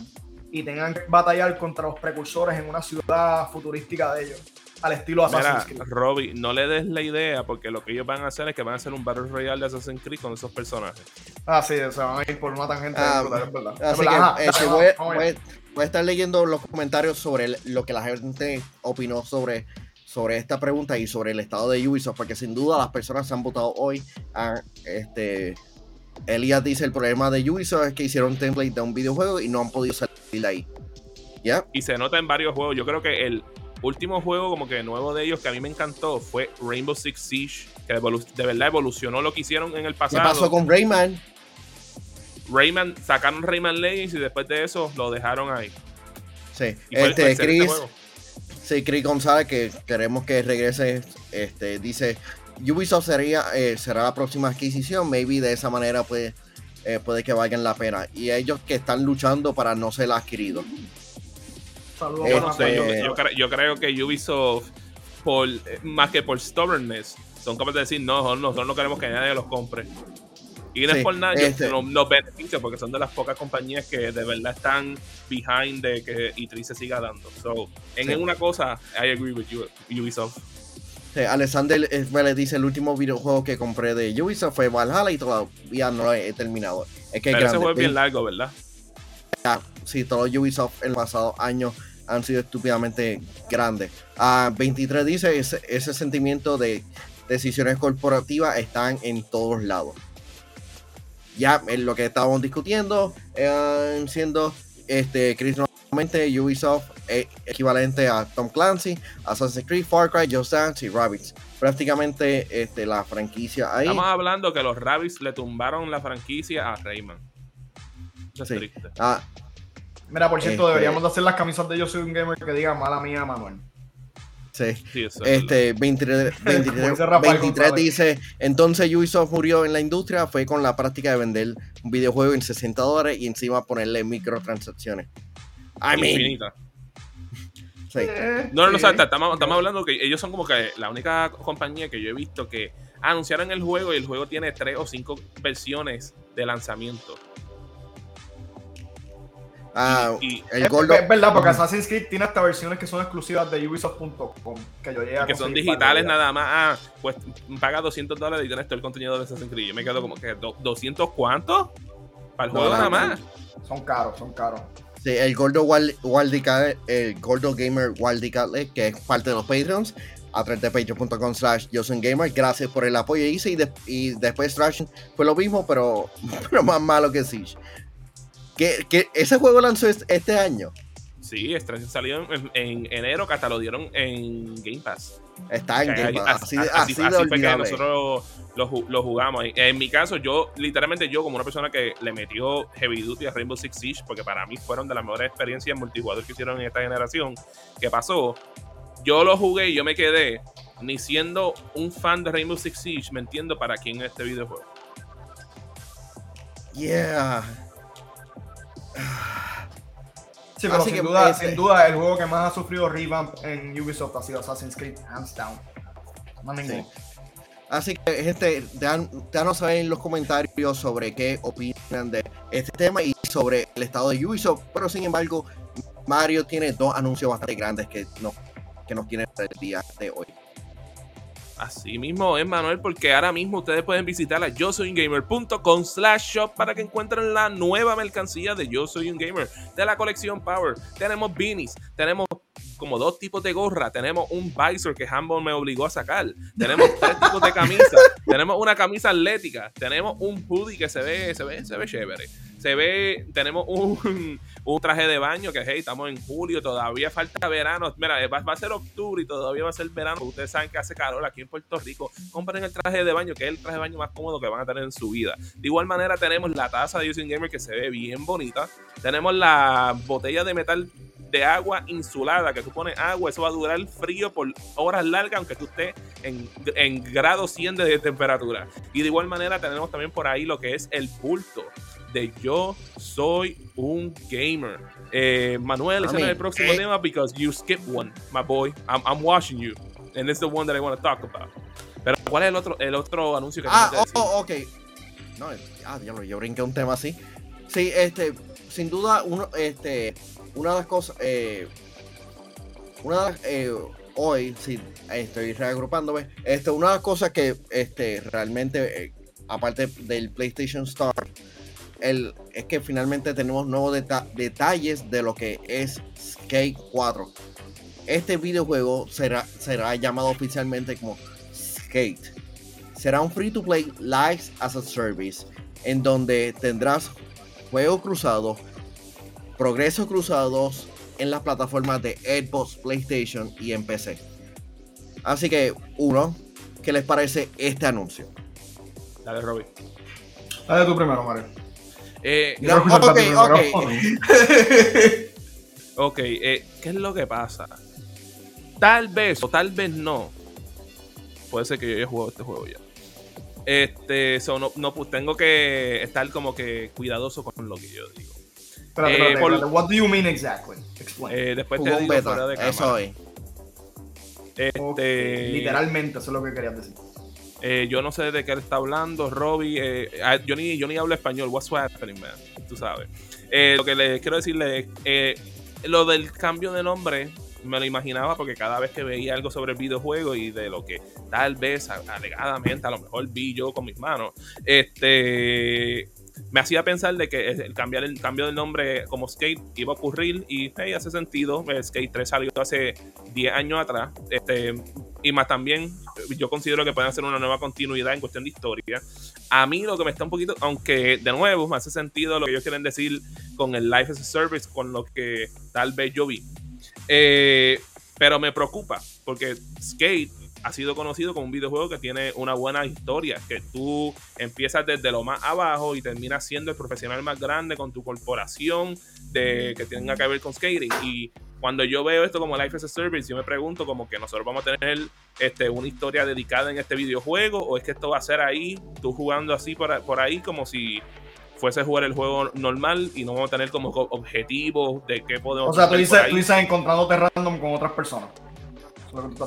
Speaker 4: y tengan que batallar contra los precursores en una ciudad futurística de ellos, al estilo Assassin's
Speaker 2: Mira,
Speaker 4: Creed.
Speaker 2: Robbie, no le des la idea porque lo que ellos van a hacer es que van a hacer un Battle Royale de Assassin's Creed con esos personajes.
Speaker 4: Ah, sí, o sea, van a ir por una tangente.
Speaker 3: Ah,
Speaker 4: brutal, es verdad. Es
Speaker 3: Así
Speaker 4: verdad.
Speaker 3: que
Speaker 4: Ajá, dale,
Speaker 3: voy, a- voy voy estar leyendo los comentarios sobre lo que la gente opinó sobre, sobre esta pregunta y sobre el estado de Ubisoft, porque sin duda las personas que han votado hoy, a, este, Elías dice el problema de Ubisoft es que hicieron un template de un videojuego y no han podido salir ahí. ¿Ya?
Speaker 2: Y se nota en varios juegos. Yo creo que el último juego como que nuevo de ellos que a mí me encantó fue Rainbow Six Siege, que de verdad evolucionó lo que hicieron en el
Speaker 3: ¿Qué
Speaker 2: pasado.
Speaker 3: pasó con Rayman?
Speaker 2: Rayman, sacaron Rayman Legends y después de eso lo dejaron ahí.
Speaker 3: Sí, este, Chris,
Speaker 2: juego.
Speaker 3: sí, Chris González, que queremos que regrese, este, dice, Ubisoft sería, eh, será la próxima adquisición, maybe de esa manera pues, eh, puede que valgan la pena. Y ellos que están luchando para no ser adquiridos.
Speaker 4: Saludos
Speaker 2: Yo
Speaker 4: para
Speaker 2: no sé, yo,
Speaker 3: eh,
Speaker 2: yo cre- yo creo que Ubisoft, por, eh, más que por stubbornness, son capaces de decir, no, nosotros no queremos que nadie los compre. Y no
Speaker 3: Sí,
Speaker 2: es por nada,
Speaker 3: este-
Speaker 2: no- los beneficios, porque son de las pocas compañías que de verdad están behind de que E3 se siga dando. So, en
Speaker 3: Sí.
Speaker 2: una cosa, I agree with you, Ubisoft.
Speaker 3: Sí, Alexander eh, Vélez dice, el último videojuego que compré de Ubisoft fue Valhalla y todavía no lo he terminado. Es que
Speaker 2: Pero ese juego es bien largo, ¿verdad?
Speaker 3: Sí, todos los Ubisoft en los pasados años han sido estúpidamente grandes. Ah, 23 dice, ese, ese sentimiento de decisiones corporativas están en todos lados. Ya en lo que estábamos discutiendo, eh, siendo este, Chris nuevamente Ubisoft eh, equivalente a Tom Clancy, Assassin's Creed, Far Cry, Just Dance y Rabbids. Prácticamente este, la franquicia ahí.
Speaker 2: Estamos hablando que los Rabbids le tumbaron la franquicia a Rayman. Eso es
Speaker 3: Sí.
Speaker 2: triste.
Speaker 3: Ah,
Speaker 4: Mira, por cierto,
Speaker 3: Este-
Speaker 4: deberíamos de hacer las camisas de Yo Soy un Gamer que digan mala mía, Manuel.
Speaker 3: sí. Este 23, 23,
Speaker 4: Como dice Rafael
Speaker 3: 23
Speaker 4: González.
Speaker 3: dice, entonces Ubisoft murió en la industria, fue con la práctica de vender un videojuego en 60 dólares y encima ponerle microtransacciones. I mean,
Speaker 2: Infinita.
Speaker 3: Sí.
Speaker 2: No, no, no, o sea,
Speaker 4: sí.
Speaker 2: estamos, estamos hablando que ellos son como que la única compañía que yo he visto que anunciaron el juego y el juego tiene tres o cinco versiones de lanzamiento.
Speaker 3: Ah,
Speaker 2: Y,
Speaker 3: el
Speaker 4: Es,
Speaker 3: gordo,
Speaker 4: es verdad, porque Assassin's Creed tiene hasta versiones que son exclusivas de Ubisoft.com. Que yo llegué a
Speaker 2: que son digitales nada más. Ah, pues paga 200 dólares y tienes todo el contenido de Assassin's Creed. Yo me quedo como que, ¿do- ¿200 cuánto? Para el
Speaker 3: No,
Speaker 2: juego
Speaker 3: no,
Speaker 2: nada más.
Speaker 4: Son caros, son caros.
Speaker 3: Sí, el gordo gamer Waldicale, que es parte de los Patreons, a través de patreon.com slash gamer, gracias por el apoyo hice y, de- y después Trash fue lo mismo, pero, pero más malo que Siege. Que, que ese juego lanzó es- este año.
Speaker 2: Sí, Extraction salió en, en enero, que hasta lo dieron en Game Pass.
Speaker 3: Está en Game Pass. Así,
Speaker 2: fue que nosotros lo, ju- lo jugamos. En mi caso, yo, literalmente, yo, como una persona que le metió Heavy Duty a Rainbow Six Siege, porque para mí fueron de las mejores experiencias multijugador que hicieron en esta generación, que pasó. Yo lo jugué y yo me quedé, ni siendo un fan de Rainbow Six Siege, me entiendo para quién es este videojuego.
Speaker 3: Yeah.
Speaker 4: Sí, pero
Speaker 3: Así
Speaker 4: sin
Speaker 3: que,
Speaker 4: duda, sin duda, el juego que más ha sufrido revamp en Ubisoft ha sido Assassin's Creed, hands down. No.
Speaker 3: Así que, gente, danos saber en los comentarios sobre qué opinan de este tema y sobre el estado de Ubisoft. Pero sin embargo, Mario tiene dos anuncios bastante grandes que nos, que nos tiene para el día de hoy.
Speaker 2: Así mismo es, Manuel, porque ahora mismo ustedes pueden visitar a yo soy un gamer.com slash shop para que encuentren la nueva mercancía de Yo Soy un Gamer de la colección Power. Tenemos beanies, tenemos como dos tipos de gorra, tenemos un visor que Humble me obligó a sacar, tenemos tres tipos de camisa, tenemos una camisa atlética, tenemos un hoodie que se ve, se ve, se ve chévere. Se ve, tenemos un, un traje de baño que, hey, estamos en julio, todavía falta verano. Mira, va, va a ser octubre y todavía va a ser verano. Ustedes saben que hace calor aquí en Puerto Rico. Compren el traje de baño, que es el traje de baño más cómodo que van a tener en su vida. De igual manera, tenemos la taza de Using Gamer que se ve bien bonita. Tenemos la botella de metal de agua insulada, que tú pones agua, eso va a durar frío por horas largas, aunque tú estés en, en grado 100 de temperatura. Y de igual manera tenemos también por ahí lo que es el bulto de yo soy un gamer. Eh, Manuel, ese el próximo
Speaker 3: eh.
Speaker 2: tema because you skip one, my boy. I'm, I'm watching you. And it's the one that I want to talk about. Pero ¿cuál es el otro, el otro anuncio que
Speaker 3: Ah, oh,
Speaker 2: decir?
Speaker 3: oh, ok. No, ah, diablo, yo brinqué un tema así. Sí, este, sin duda, uno, este, una de las cosas, eh, una de las, eh, hoy, sí, estoy reagrupándome, este, una de las cosas que, este, realmente, eh, aparte del PlayStation Store, el, es que finalmente tenemos nuevos deta- detalles de lo que es Skate 4. Este videojuego será, será llamado oficialmente como Skate será un free to play live as a service en donde tendrás juegos cruzados, progresos cruzados en las plataformas de Xbox, PlayStation y en PC. Así que, uno, ¿qué les parece este anuncio?
Speaker 2: Dale, Robbie.
Speaker 4: Dale tú primero, Mario.
Speaker 2: Eh,
Speaker 3: No, ok,
Speaker 4: primero.
Speaker 2: Ok, eh, ¿qué es lo que pasa? Tal vez o tal vez no. Puede ser que yo haya jugado este juego ya. Este, so, no, no, pues tengo que estar como que cuidadoso con lo que yo digo.
Speaker 4: Espérate,
Speaker 2: Eh,
Speaker 4: espérate,
Speaker 2: por-
Speaker 4: espérate. What do you mean exactly? Explain.
Speaker 2: Eh, después
Speaker 3: Jugó
Speaker 2: te
Speaker 3: un
Speaker 2: digo
Speaker 3: beta,
Speaker 2: fuera de cámara.
Speaker 3: eso es.
Speaker 2: Este,
Speaker 4: Ok, Literalmente, eso es lo que querías decir.
Speaker 2: Eh, yo no sé de qué él está hablando, Robbie. eh, ah, yo, ni, yo ni hablo español. What's happening, man? Tú sabes. Eh, lo que le quiero decirle es, eh, lo del cambio de nombre me lo imaginaba porque cada vez que veía algo sobre el videojuego y de lo que tal vez alegadamente a lo mejor vi yo con mis manos, este me hacía pensar de que el cambiar el cambio del nombre como Skate iba a ocurrir y hey, hace sentido. Eh, Skate 3 salió hace 10 años atrás. Este, y más también, yo considero que pueden hacer una nueva continuidad en cuestión de historia. A mí lo que me está un poquito, aunque de nuevo me hace sentido lo que ellos quieren decir con el Life as a Service, con lo que tal vez yo vi. Eh, pero me preocupa, porque Skate ha sido conocido como un videojuego que tiene una buena historia, que tú empiezas desde lo más abajo y terminas siendo el profesional más grande con tu corporación de que tenga que ver con skating. Y cuando yo veo esto como Life as a Service, yo me pregunto como que nosotros vamos a tener este, una historia dedicada en este videojuego o es que esto va a ser ahí, tú jugando así por, por ahí como si fuese a jugar el juego normal y no vamos a tener como co- objetivos de qué podemos
Speaker 4: O sea, tú
Speaker 2: hacer
Speaker 4: dices, tú dices encontrándote random con otras personas.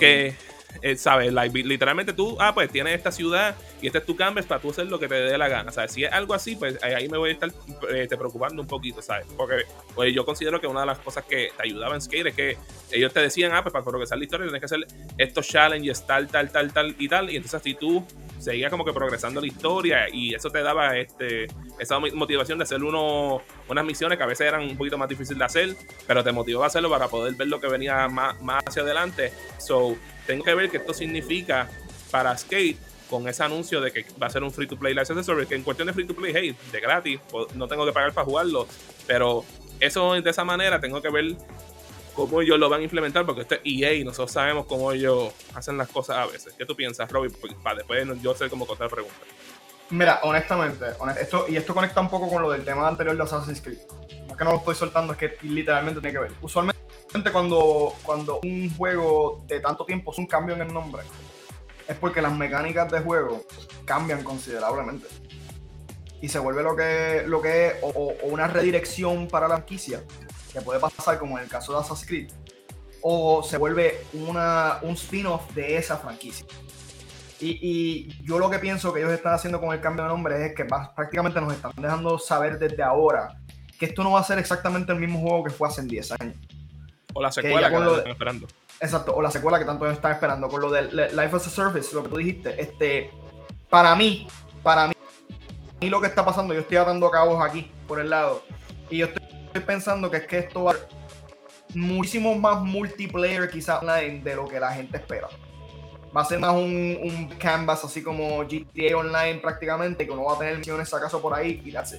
Speaker 4: Que
Speaker 2: eh, sabes Like, literalmente tú ah pues tienes esta ciudad y este es tu canvas para tú hacer lo que te dé la gana sabes si es algo así pues ahí me voy a estar eh, te preocupando un poquito sabes porque pues, yo considero que una de las cosas que te ayudaba en Skate es que ellos te decían ah pues para progresar la historia tienes que hacer estos challenges tal tal tal tal y tal y entonces si tú seguías como que progresando la historia y eso te daba este esa mo- motivación de hacer uno, unas misiones que a veces eran un poquito más difíciles de hacer, pero te motivaba a hacerlo para poder ver lo que venía más, más hacia adelante. So, tengo que ver qué esto significa para Skate con ese anuncio de que va a ser un free to play license service, que en cuestión de free to play, hey, de gratis, no tengo que pagar para jugarlo, pero eso de esa manera tengo que ver cómo ellos lo van a implementar, porque este es EA nosotros sabemos cómo ellos hacen las cosas a veces. ¿Qué tú piensas? Pues, para después yo sé cómo contar preguntas.
Speaker 4: Mira, honestamente, esto, y esto conecta un poco con lo del tema anterior de Assassin's Creed. Es que no lo estoy soltando, es que literalmente tiene que ver. Usualmente cuando, cuando un juego de tanto tiempo es un cambio en el nombre, es porque las mecánicas de juego cambian considerablemente. Y se vuelve lo que, lo que es o, una redirección para la franquicia, que puede pasar como en el caso de Assassin's Creed, o se vuelve una, un spin-off de esa franquicia. Y, yo lo que pienso que ellos están haciendo con el cambio de nombre es que prácticamente nos están dejando saber desde ahora que esto no va a ser exactamente el mismo juego que fue hace 10 años.
Speaker 2: O la secuela que, están esperando.
Speaker 4: Exacto, o la secuela que tanto están esperando. Con lo de Life as a Service, lo que tú dijiste, este, para mí, para mí, lo que está pasando, yo estoy atando cabos aquí, por el lado, y yo estoy pensando que es que esto va a muchísimo más multiplayer quizás online de lo que la gente espera va a ser más un, canvas así como GTA Online prácticamente, que uno va a tener misiones acaso por ahí y así.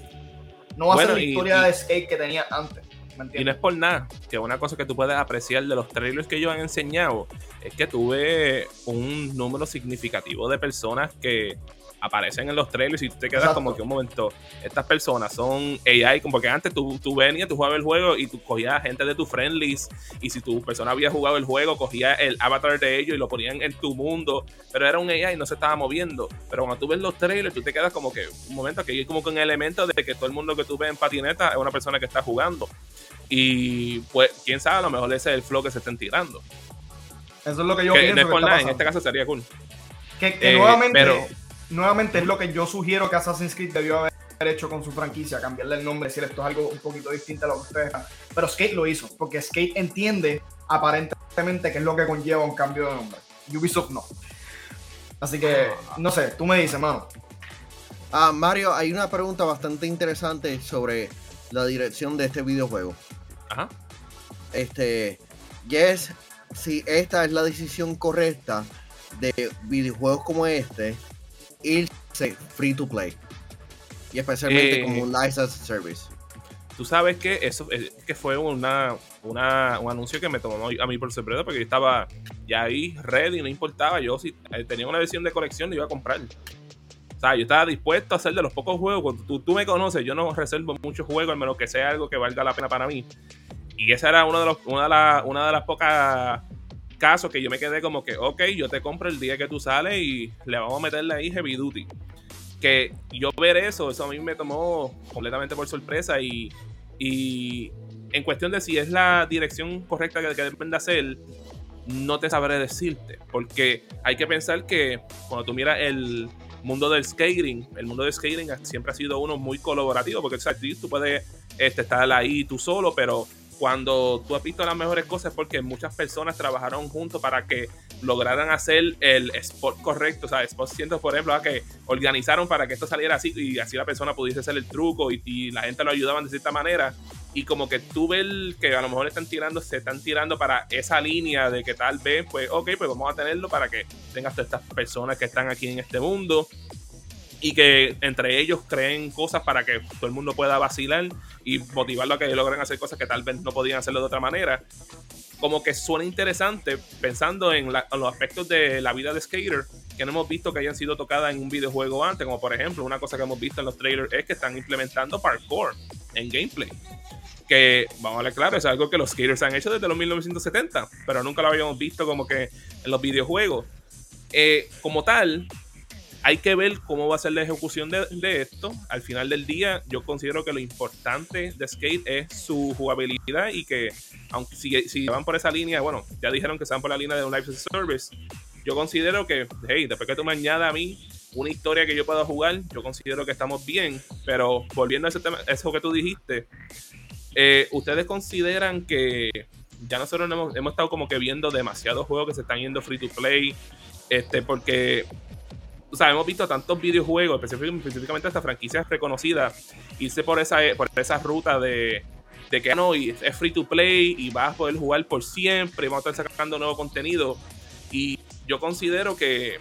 Speaker 4: No va a ser la historia de Skate que tenía antes.
Speaker 2: Y no es por nada, que una cosa que tú puedes apreciar de los trailers que ellos han enseñado es que tuve un número significativo de personas que aparecen en los trailers y tú te quedas como que un momento, estas personas son AI, como porque antes tú, tú venías, tú jugabas el juego y tú cogías gente de tu friendlies y si tu persona había jugado el juego, cogías el avatar de ellos y lo ponían en tu mundo, pero era un AI y no se estaba moviendo. Pero cuando tú ves los trailers, tú te quedas como que un momento que hay como que un elemento de que todo el mundo que tú ves en patineta es una persona que está jugando. Y pues, quién sabe, a lo mejor ese es el flow que se estén tirando.
Speaker 4: Eso es lo que yo pienso.
Speaker 2: en este caso sería cool.
Speaker 4: Que, eh, nuevamente, pero, nuevamente es lo que yo sugiero que Assassin's Creed debió haber hecho con su franquicia, cambiarle el nombre, decir esto es algo un poquito distinto a lo que ustedes Pero Skate lo hizo, porque Skate entiende aparentemente qué es lo que conlleva un cambio de nombre. Ubisoft no. Así que, no sé, tú me dices, mano.
Speaker 3: Ah, Mario, hay una pregunta bastante interesante sobre la dirección de este videojuego. Ajá. Este, Yes, si esta es la decisión correcta de videojuegos como este, irse free to play. Y especialmente como eh, un license service.
Speaker 2: Tú sabes que eso que fue una, una, un anuncio que me tomó a mí por sorpresa porque yo estaba ya ahí ready, no importaba. Yo si eh, tenía una versión de colección, lo iba a comprar. O sea, yo estaba dispuesto a hacer de los pocos juegos. Cuando tú, tú me conoces, yo no reservo muchos juegos, al menos que sea algo que valga la pena para mí. Y esa era uno de los, una, de las, una de las pocas caso que yo me quedé como que, ok, yo te compro el día que tú sales y le vamos a meterle ahí heavy duty. Que yo ver eso, eso a mí me tomó completamente por sorpresa y, y en cuestión de si es la dirección correcta que, que deben de hacer, no te sabré decirte, porque hay que pensar que cuando tú miras el mundo del skating, el mundo del skating siempre ha sido uno muy colaborativo, porque o sea, tú puedes este, estar ahí tú solo, pero cuando tú has visto las mejores cosas porque muchas personas trabajaron juntos para que lograran hacer el spot correcto, o sea, spot siendo, por ejemplo, que organizaron para que esto saliera así y así la persona pudiese hacer el truco y, la gente lo ayudaba de cierta manera. Y como que tú ves que a lo mejor están tirando, se están tirando para esa línea de que tal vez, pues, ok, pues vamos a tenerlo para que tengas todas estas personas que están aquí en este mundo y que entre ellos creen cosas para que todo el mundo pueda vacilar y motivarlo a que logren hacer cosas que tal vez no podían hacerlo de otra manera. Como que suena interesante pensando en, los aspectos de la vida de Skater que no hemos visto que hayan sido tocadas en un videojuego antes, como por ejemplo una cosa que hemos visto en los trailers es que están implementando parkour en gameplay. Que, vamos a ver claro, es algo que los skaters han hecho desde los 1970, pero nunca lo habíamos visto como que en los videojuegos. Eh, como tal, hay que ver cómo va a ser la ejecución de, esto. Al final del día, yo considero que lo importante de Skate es su jugabilidad y que, aunque si, si van por esa línea, bueno, ya dijeron que se van por la línea de un live service. Yo considero que, hey, después que tú me añadas a mí una historia que yo pueda jugar, yo considero que estamos bien. Pero volviendo a ese tema, eso que tú dijiste, eh, ¿ustedes consideran que ya nosotros hemos, hemos estado como que viendo demasiados juegos que se están yendo free to play? Este, porque o sea, hemos visto tantos videojuegos, específicamente esta franquicia reconocida, irse por esa, por esa ruta de, de que no, y es free to play y vas a poder jugar por siempre, y vamos a estar sacando nuevo contenido. Y yo considero que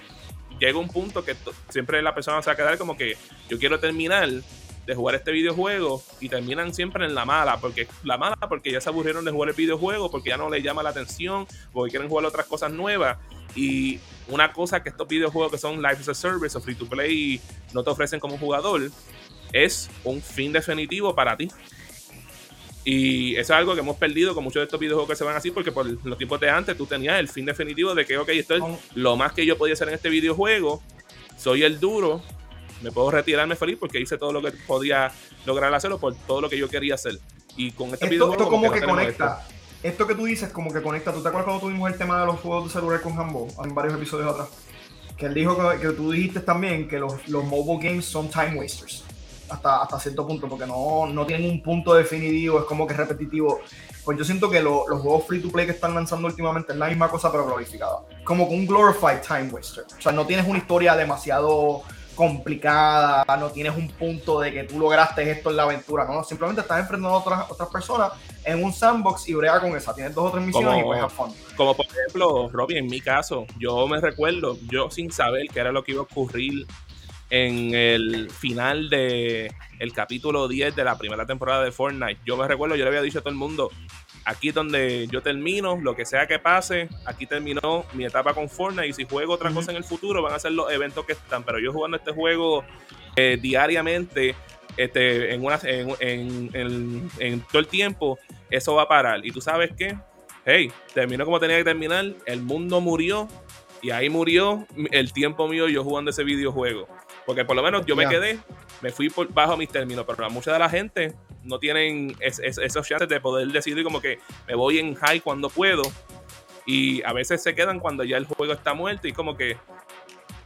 Speaker 2: llega un punto que siempre la persona se va a quedar como que yo quiero terminar, de jugar este videojuego y terminan siempre en la mala, porque la mala porque ya se aburrieron de jugar el videojuego, porque ya no les llama la atención, porque quieren jugar otras cosas nuevas. Y una cosa que estos videojuegos que son Life as a Service o Free to Play no te ofrecen como jugador es un fin definitivo para ti. Y eso es algo que hemos perdido con muchos de estos videojuegos que se van así, porque por los tiempos de antes tú tenías el fin definitivo de que, ok, esto es lo más que yo podía hacer en este videojuego, soy el duro, me puedo retirarme feliz porque hice todo lo que podía lograr hacerlo por todo lo que yo quería hacer. Y con este
Speaker 4: esto, esto como que, conecta. Esto. Que tú dices como que conecta. ¿Tú te acuerdas cuando tuvimos el tema de los juegos de celular con Hambo en varios episodios atrás? Que él dijo que, que tú dijiste también que los, los mobile games son time wasters hasta, hasta cierto punto, porque no, no tienen un punto definitivo, es como que repetitivo. Pues yo siento que los juegos free to play que están lanzando últimamente es la misma cosa, pero glorificada. Como con un glorified time waster. O sea, no tienes una historia demasiado complicada, no tienes un punto de que tú lograste esto en la aventura, no, simplemente estás enfrentando a otras, otras personas en un sandbox y brega con esa, tienes dos o tres misiones y puedes have fun.
Speaker 2: Como por ejemplo, Robbie, en mi caso, yo me recuerdo, yo sin saber qué era lo que iba a ocurrir en el final de el capítulo 10 de la primera temporada de Fortnite. Yo me recuerdo, yo le había dicho a todo el mundo, aquí es donde yo termino, lo que sea que pase, aquí terminó mi etapa con Fortnite y si juego otra cosa en el futuro van a ser los eventos que están, pero yo jugando este juego eh, diariamente, este, en, una, en, en, todo el tiempo, eso va a parar. Y tú sabes que, hey, terminó como tenía que terminar, el mundo murió y ahí murió el tiempo mío yo jugando ese videojuego. Porque por lo menos yo me quedé, me fui por bajo mis términos, pero mucha de la gente no tienen esos chances de poder decidir como que me voy en high cuando puedo. Y a veces se quedan cuando ya el juego está muerto y como que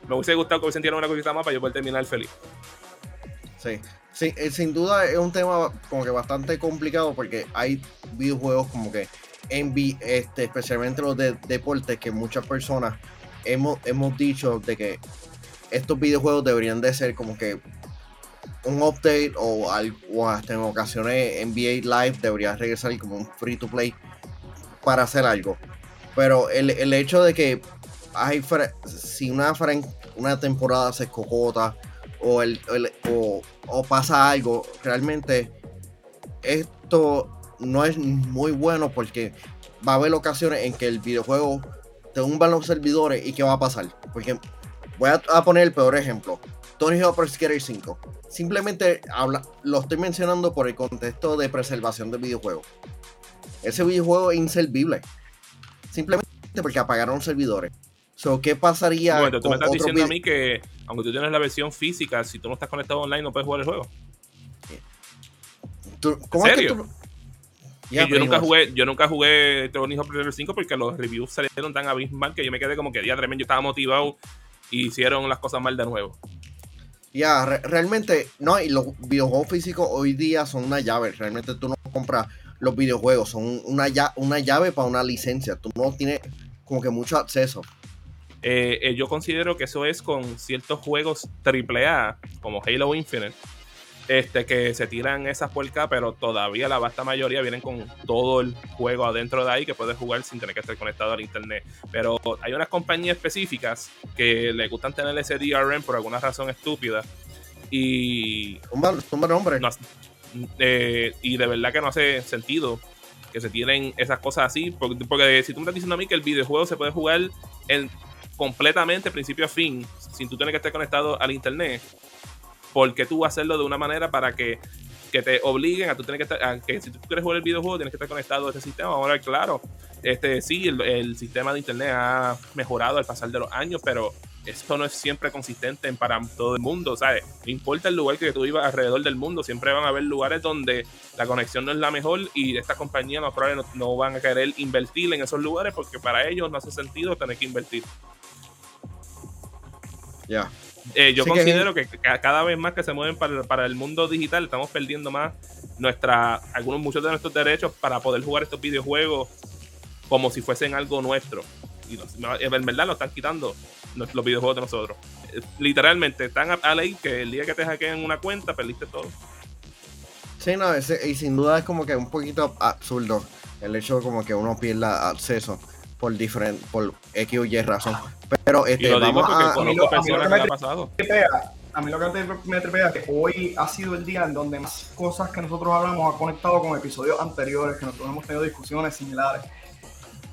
Speaker 2: me hubiese gustado que hubiesen una cosita más para yo poder terminar feliz.
Speaker 3: Sí, sí, eh, sin duda es un tema como que bastante complicado porque hay videojuegos como que en este, especialmente los de deportes que muchas personas hemos, hemos dicho de que estos videojuegos deberían de ser como que un update o, algo, hasta en ocasiones NBA Live debería regresar como un free to play para hacer algo. Pero el, hecho de que hay si una, una temporada se cocota o, el, o, o, pasa algo, realmente esto no es muy bueno porque va a haber ocasiones en que el videojuego te tumban los servidores y qué va a pasar. Porque Voy a, poner el peor ejemplo. Tony Hawk Pro Skater 5. Simplemente habla, lo estoy mencionando por el contexto de preservación del videojuego. Ese videojuego es inservible. Simplemente porque apagaron servidores. So, ¿Qué pasaría?
Speaker 2: Bueno, tú me estás diciendo a mí que, aunque tú tienes la versión física, si tú no estás conectado online, no puedes jugar el juego.
Speaker 3: ¿Cómo ¿En serio?
Speaker 2: yo, nunca jugué, yo nunca jugué Tony Hawk Pro 5 porque los reviews salieron tan abismal que yo me quedé como que día tremendo. Yo estaba motivado hicieron las cosas mal de nuevo.
Speaker 3: Ya, realmente, no, y los videojuegos físicos hoy día son una llave. Realmente tú no compras los videojuegos, son una, una llave para una licencia. Tú no tienes como que mucho acceso.
Speaker 2: Eh, eh, yo considero que eso es con ciertos juegos AAA, como Halo Infinite, este, que se tiran esas puercas, pero todavía la vasta mayoría vienen con todo el juego adentro de ahí que puedes jugar sin tener que estar conectado al internet. Pero hay unas compañías específicas que le gustan tener ese DRM por alguna razón estúpida. Y.
Speaker 3: Un nombre.
Speaker 2: Eh, y de verdad que no hace sentido que se tienen esas cosas así. Porque, porque, si tú me estás diciendo a mí que el videojuego se puede jugar en, completamente principio a fin, sin tú tener que estar conectado al internet, ¿por qué tú hacerlo de una manera para que, te obliguen a tú tener que estar, a que si tú quieres jugar el videojuego tienes que estar conectado a este sistema? Ahora, claro, este sí, el, sistema de internet ha mejorado al pasar de los años, pero esto no es siempre consistente para todo el mundo, ¿sabes? No importa el lugar que tú vivas alrededor del mundo, siempre van a haber lugares donde la conexión no es la mejor y estas compañías no, no van a querer invertir en esos lugares porque para ellos no hace sentido tener que invertir.
Speaker 3: Ya.
Speaker 2: Eh, yo considero que... cada vez más que se mueven para, el mundo digital, estamos perdiendo más nuestra, algunos, muchos de nuestros derechos para poder jugar estos videojuegos como si fuesen algo nuestro. Y en verdad lo están quitando los videojuegos de nosotros. Eh, literalmente, están a, ley que el día que te hackeen una cuenta, perdiste todo.
Speaker 3: Sí, no, y sin duda es como que un poquito absurdo el hecho de como que uno pierda acceso por diferente, por X o Y razón. Pero este,
Speaker 2: vamos a,
Speaker 4: a, mí lo, que me pasado. a mí lo que me tripea es que hoy ha sido el día en donde más cosas que nosotros hablamos ha conectado con episodios anteriores, que nosotros hemos tenido discusiones similares.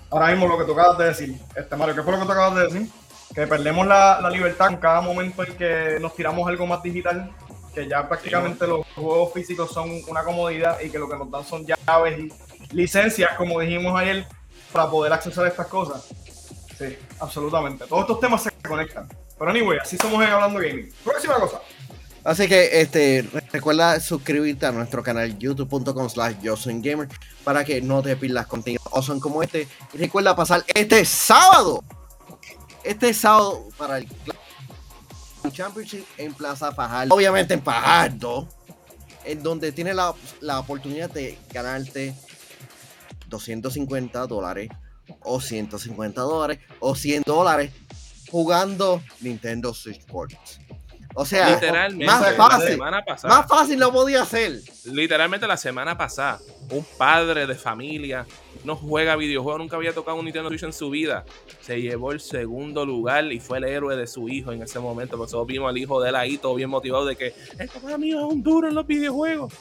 Speaker 4: Ahora mismo lo que tú acabas de decir, este Mario, ¿qué fue lo que tú acabas de decir? Que perdemos la, la libertad en cada momento en que nos tiramos algo más digital, que ya prácticamente los juegos físicos son una comodidad y que lo que nos dan son llaves y licencias, como dijimos ayer, para poder acceder a estas cosas. Sí, absolutamente. Todos estos temas se conectan. Pero anyway, así somos en Hablando Gaming. Próxima cosa.
Speaker 3: Así que este recuerda suscribirte a nuestro canal youtube.com slash gamer para que no te pierdas contenido son como este. Y recuerda pasar este sábado. Este sábado para el Championship en Plaza Fajardo. Obviamente en Fajardo. En donde tienes la, la oportunidad de ganarte 250 dólares o 150 dólares o 100 dólares jugando Nintendo Switch Sports. O sea, más fácil, más fácil lo podía hacer.
Speaker 2: Literalmente la semana pasada, un padre de familia no juega videojuegos, nunca había tocado un Nintendo Switch en su vida. Se llevó el segundo lugar y fue el héroe de su hijo en ese momento. Nosotros vimos al hijo de él ahí todo bien motivado de que el papá mío es un duro en los videojuegos.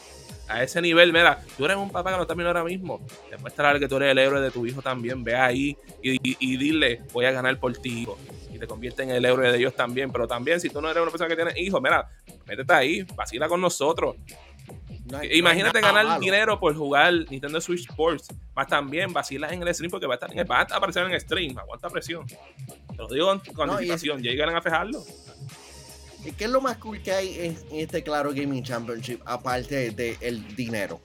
Speaker 2: A ese nivel, mira, tú eres un papá que no está viendo ahora mismo. Demuestra que tú eres el héroe de tu hijo también. Ve ahí y, y dile, voy a ganar por ti, hijo te convierte en el héroe de ellos también. Pero también, si tú no eres una persona que tiene hijos, mira, métete ahí, vacila con nosotros. Imagínate ganar dinero por jugar Nintendo Switch Sports. Más también vacilas en el stream porque va a, estar en va a aparecer en el stream. Aguanta presión. Te lo digo con, anticipación. Llegan a fejarlo.
Speaker 3: ¿Y qué es lo más cool que hay en, este Claro Gaming Championship aparte del el dinero?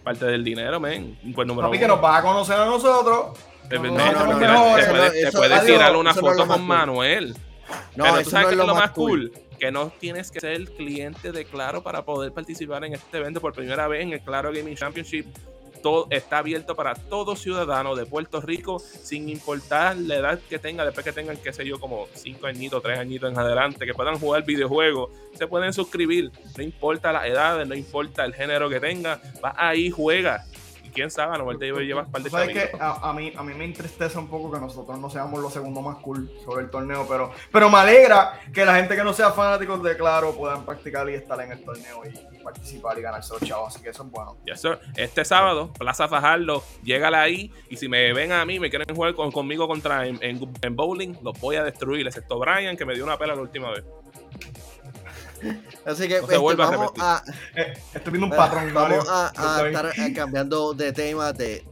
Speaker 2: Aparte del dinero, men. Pues número
Speaker 4: Papi, que nos vas a conocer a nosotros.
Speaker 2: Te, puedes tirar una foto con Manuel. No, Pero tú sabes que es lo más cool. Que no tienes que ser el cliente de Claro para poder participar en este evento por primera vez en el Claro Gaming Championship. Está abierto para todo ciudadano de Puerto Rico, sin importar la edad que tenga, después que tengan, qué sé yo, como 5 añitos, 3 añitos en adelante, que puedan jugar videojuegos, se pueden suscribir, no importa las edades, no importa el género que tenga, va ahí, juega, quién sabe, a lo mejor te llevas par de
Speaker 4: ¿Sabes que a, mí, a mí me entristece un poco que nosotros no seamos los segundos más cool sobre el torneo, pero, pero me alegra que la gente que no sea fanáticos de Claro puedan practicar y estar en el torneo y, participar y ganarse los chavos, así que eso es bueno.
Speaker 2: Este sábado, Plaza Fajardo, llégala ahí y si me ven a mí, me quieren jugar conmigo contra en, en, bowling, los voy a destruir, excepto Brian que me dio una pela la última vez.
Speaker 3: Así que este, vamos a,
Speaker 4: eh, estoy viendo un patrón.
Speaker 3: Vamos a, estar eh, cambiando de tema de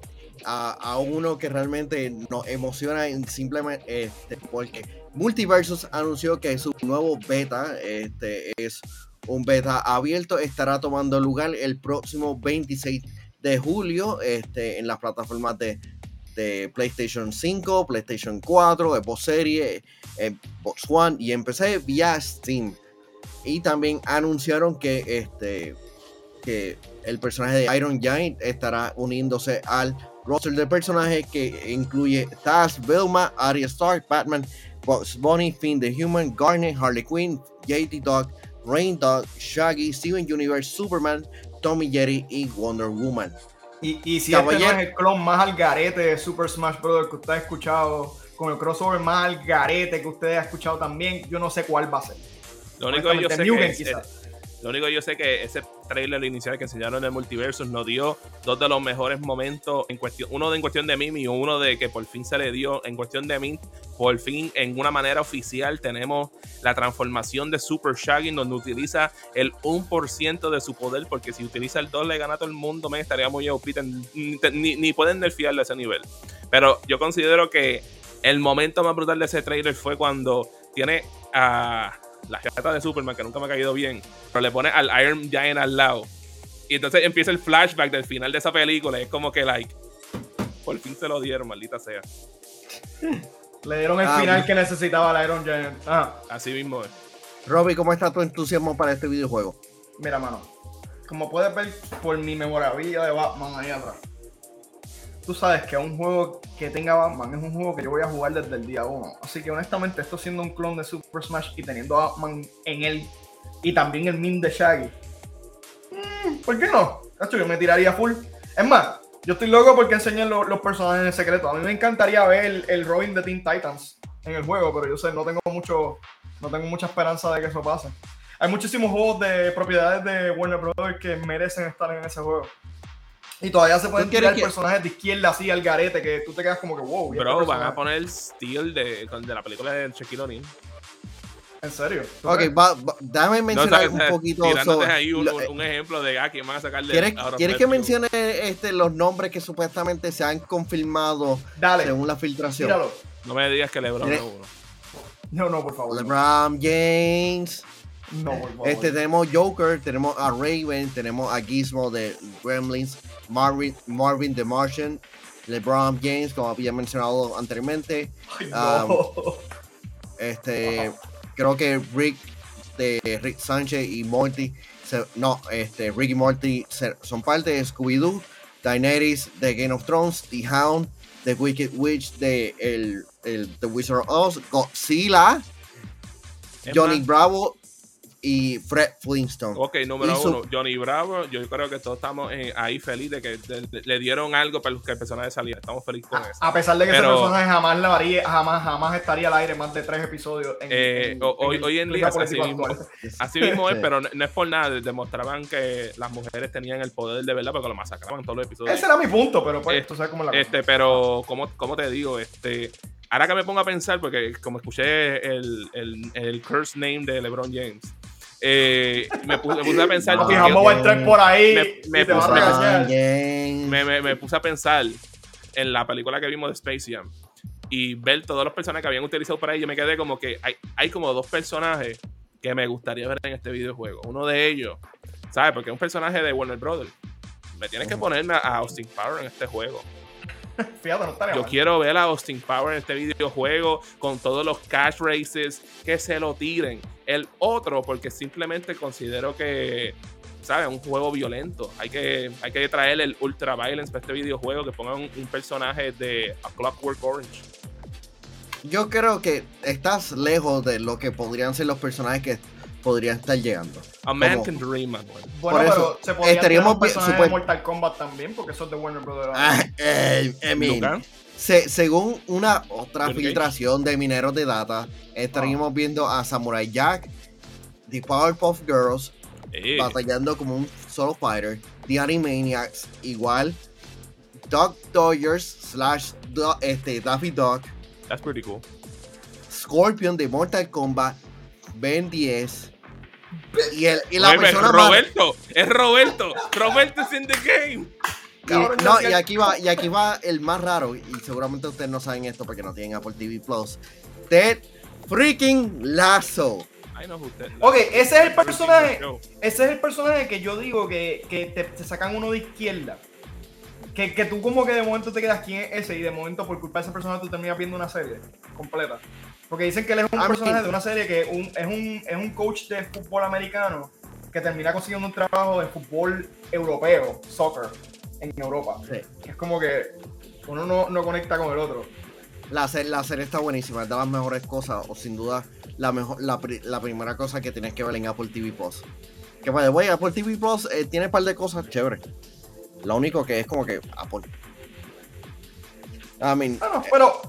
Speaker 3: a, uno que realmente nos emociona simplemente este, porque Multiversus anunció que su nuevo beta este, es un beta abierto, estará tomando lugar el próximo 26 de julio este, en las plataformas de, de PlayStation 5, PlayStation 4, Xbox Series, Xbox One y empecé vía Steam. Y también anunciaron que este que el personaje de Iron Giant estará uniéndose al roster de personajes que incluye Taz, Vilma, Arya Stark, Batman, Bugs Bunny, Finn the Human, Garnet, Harley Quinn, JT Dog, Rain Dog, Shaggy, Steven Universe, Superman, Tommy Jerry y Wonder Woman.
Speaker 4: Y, y si este es el clon más al garete de Super Smash Bros. que usted ha escuchado, con el crossover más al garete que usted ha escuchado también, yo no sé cuál va a ser.
Speaker 2: Lo único que yo sé que lo único que yo sé que ese trailer inicial que enseñaron en el multiverso nos dio dos de los mejores momentos en cuestión, uno en cuestión de Mimi y uno de que por fin se le dio en cuestión de Mimi, por fin en una manera oficial tenemos la transformación de Super Shaggy donde utiliza el 1% de su poder porque si utiliza el 2 le gana a todo el mundo, me estaría muy OP, ni, ni, ni pueden nerfearle a ese nivel. Pero yo considero que el momento más brutal de ese trailer fue cuando tiene a la jeta de Superman, que nunca me ha caído bien, pero le pone al Iron Giant al lado. Y entonces empieza el flashback del final de esa película. Y es como que, like, por fin se lo dieron, maldita sea.
Speaker 4: Le dieron el ah, final que necesitaba el Iron Giant. Ah.
Speaker 2: Así mismo es.
Speaker 3: Robbie, ¿cómo está tu entusiasmo para este videojuego?
Speaker 4: Mira, mano. Como puedes ver por mi memorabilia de Batman ahí atrás tú sabes que un juego que tenga Batman es un juego que yo voy a jugar desde el día 1. Así que honestamente, esto siendo un clon de Super Smash y teniendo a Batman en él y también el min de Shaggy, mm, ¿por qué no? Cacho, yo me tiraría full. Es más, yo estoy loco porque enseñan los personajes en secreto. A mí me encantaría ver el, Robin de Teen Titans en el juego, pero yo sé, no tengo mucho, no tengo mucha esperanza de que eso pase. hay muchísimos juegos de propiedades de Warner Brothers que merecen estar en ese juego. Y todavía se pueden
Speaker 3: ¿Tú quieres
Speaker 4: tirar
Speaker 3: que-
Speaker 4: personajes de izquierda así al garete que tú te quedas como que wow. ¿y este
Speaker 2: Bro, van a poner Steel de, de la película de Shaquille O'Neal.
Speaker 4: ¿En serio? ¿Tú
Speaker 3: Ok, va- va- déjame
Speaker 2: No,
Speaker 3: mencionar
Speaker 2: sabes,
Speaker 3: un poquito
Speaker 2: tirándote
Speaker 3: sobre-
Speaker 2: ahí un,
Speaker 3: lo-
Speaker 2: un- un ejemplo de ah, quién van a sacar de
Speaker 3: ¿Quieres, quieres que mencione este, los nombres que supuestamente se han confirmado
Speaker 4: Dale,
Speaker 3: según la filtración?
Speaker 4: tíralo.
Speaker 2: No me digas que LeBron es uno.
Speaker 4: No, no, por favor.
Speaker 3: LeBron James.
Speaker 4: No, por favor.
Speaker 3: Este, tenemos Joker, tenemos a Raven, tenemos a Gizmo de Gremlins, Marvin, Marvin the Martian, LeBron James, como había mencionado anteriormente.
Speaker 4: Ay, no.
Speaker 3: Este, creo que Rick de Rick Sánchez y Morty, se- no, este, Rick y Morty se- son parte de Scooby-Doo, Daenerys de Game of Thrones, The Hound, The Wicked Witch de el, el The Wizard of Oz, Godzilla, Johnny Bravo y Fred Flintstone.
Speaker 2: Ok, número uno, Johnny Bravo. Yo creo que todos estamos eh, ahí felices de que de- de- le dieron algo para que el personaje saliera. Estamos felices con eso.
Speaker 4: A pesar de que
Speaker 2: Pero-
Speaker 4: ese personaje jamás la haría, jamás, jamás estaría al aire más de tres episodios. En,
Speaker 2: Eh, o- hoy- hoy en
Speaker 4: clima
Speaker 2: día es así mismo. Así mismo es,
Speaker 3: Sí.
Speaker 2: pero no, no es por nada. Demostraban que las mujeres tenían el poder de verdad porque lo masacraban en todos los episodios.
Speaker 4: Ese era mi punto, pero pues
Speaker 2: Eh,
Speaker 4: tú sabes cómo la cosa.
Speaker 2: Este, pero, ¿cómo, cómo te digo? Este, ahora que me pongo a pensar, porque como escuché el, el, el curse name de LeBron James, eh, me, puse, me puse a pensar.
Speaker 3: No,
Speaker 4: Papi,
Speaker 2: que-
Speaker 4: jamás va a entrar por ahí
Speaker 2: puse- me- me puse a pensar en la película que vimos de Space Jam y ver todos los personajes que habían utilizado para ahí. Yo me quedé como que hay, hay como dos personajes que me gustaría ver en este videojuego. Uno de ellos, ¿sabes? Porque es un personaje de Warner Brothers. Me tienes que ponerme a Austin Power en este juego.
Speaker 4: Fíjate, no
Speaker 2: Yo quiero ver a Austin Power en este videojuego con todos los cash races que se lo tiren. El otro, porque simplemente considero que, ¿sabes? Un juego violento. Hay que, hay que traer el ultra violence para este videojuego, que pongan un, un personaje de A Clockwork Orange.
Speaker 3: Yo creo que estás lejos de lo que podrían ser los personajes que podrían estar llegando.
Speaker 2: A Man. Can Dream, Manuel.
Speaker 4: Bueno,
Speaker 3: Por
Speaker 4: pero
Speaker 3: eso,
Speaker 4: se podría
Speaker 3: estaríamos bien-
Speaker 4: de Mortal Kombat también, porque eso es de Warner Brothers.
Speaker 3: Ah, eh, I mean,
Speaker 2: Luca.
Speaker 3: se- según una otra filtración de mineros de data, estaríamos viendo a Samurai Jack, The Powerpuff Girls,
Speaker 2: Eh,
Speaker 3: batallando como un solo fighter, The Animaniacs, igual, Dog Dodgers slash Do- este, Daffy Dog,
Speaker 2: that's pretty cool.
Speaker 3: Scorpion de Mortal Kombat, Ben 10, y, el, y la
Speaker 2: Oye,
Speaker 3: persona más-
Speaker 2: Roberto, es Roberto. Roberto is in the game.
Speaker 3: Y, no, y aquí va, y aquí va el más raro, y seguramente ustedes no saben esto porque no tienen Apple TV Plus. Ted freaking Lasso.
Speaker 2: Ay, no, usted.
Speaker 4: Ok, ese es el personaje. Ese es el personaje que yo digo que, que te, te sacan uno de izquierda. Que, que tú como que de momento te quedas quién es ese y de momento por culpa de esa persona tú terminas viendo una serie completa. Porque dicen que él es un
Speaker 3: A mí-
Speaker 4: personaje de una serie que un- es, un, es un coach de fútbol americano que termina consiguiendo un trabajo de fútbol europeo, soccer, en Europa.
Speaker 3: Sí.
Speaker 4: Es como que uno no, no conecta con el otro.
Speaker 3: La, serie, la serie está buenísima, es de las mejores cosas, o sin duda la, mejor, la, la primera cosa que tienes que ver en Apple TV Plus. Que the way, Apple TV Plus eh, tiene un par de cosas chéveres. Lo único que es como que Apple. I mean,
Speaker 4: Bueno, pero,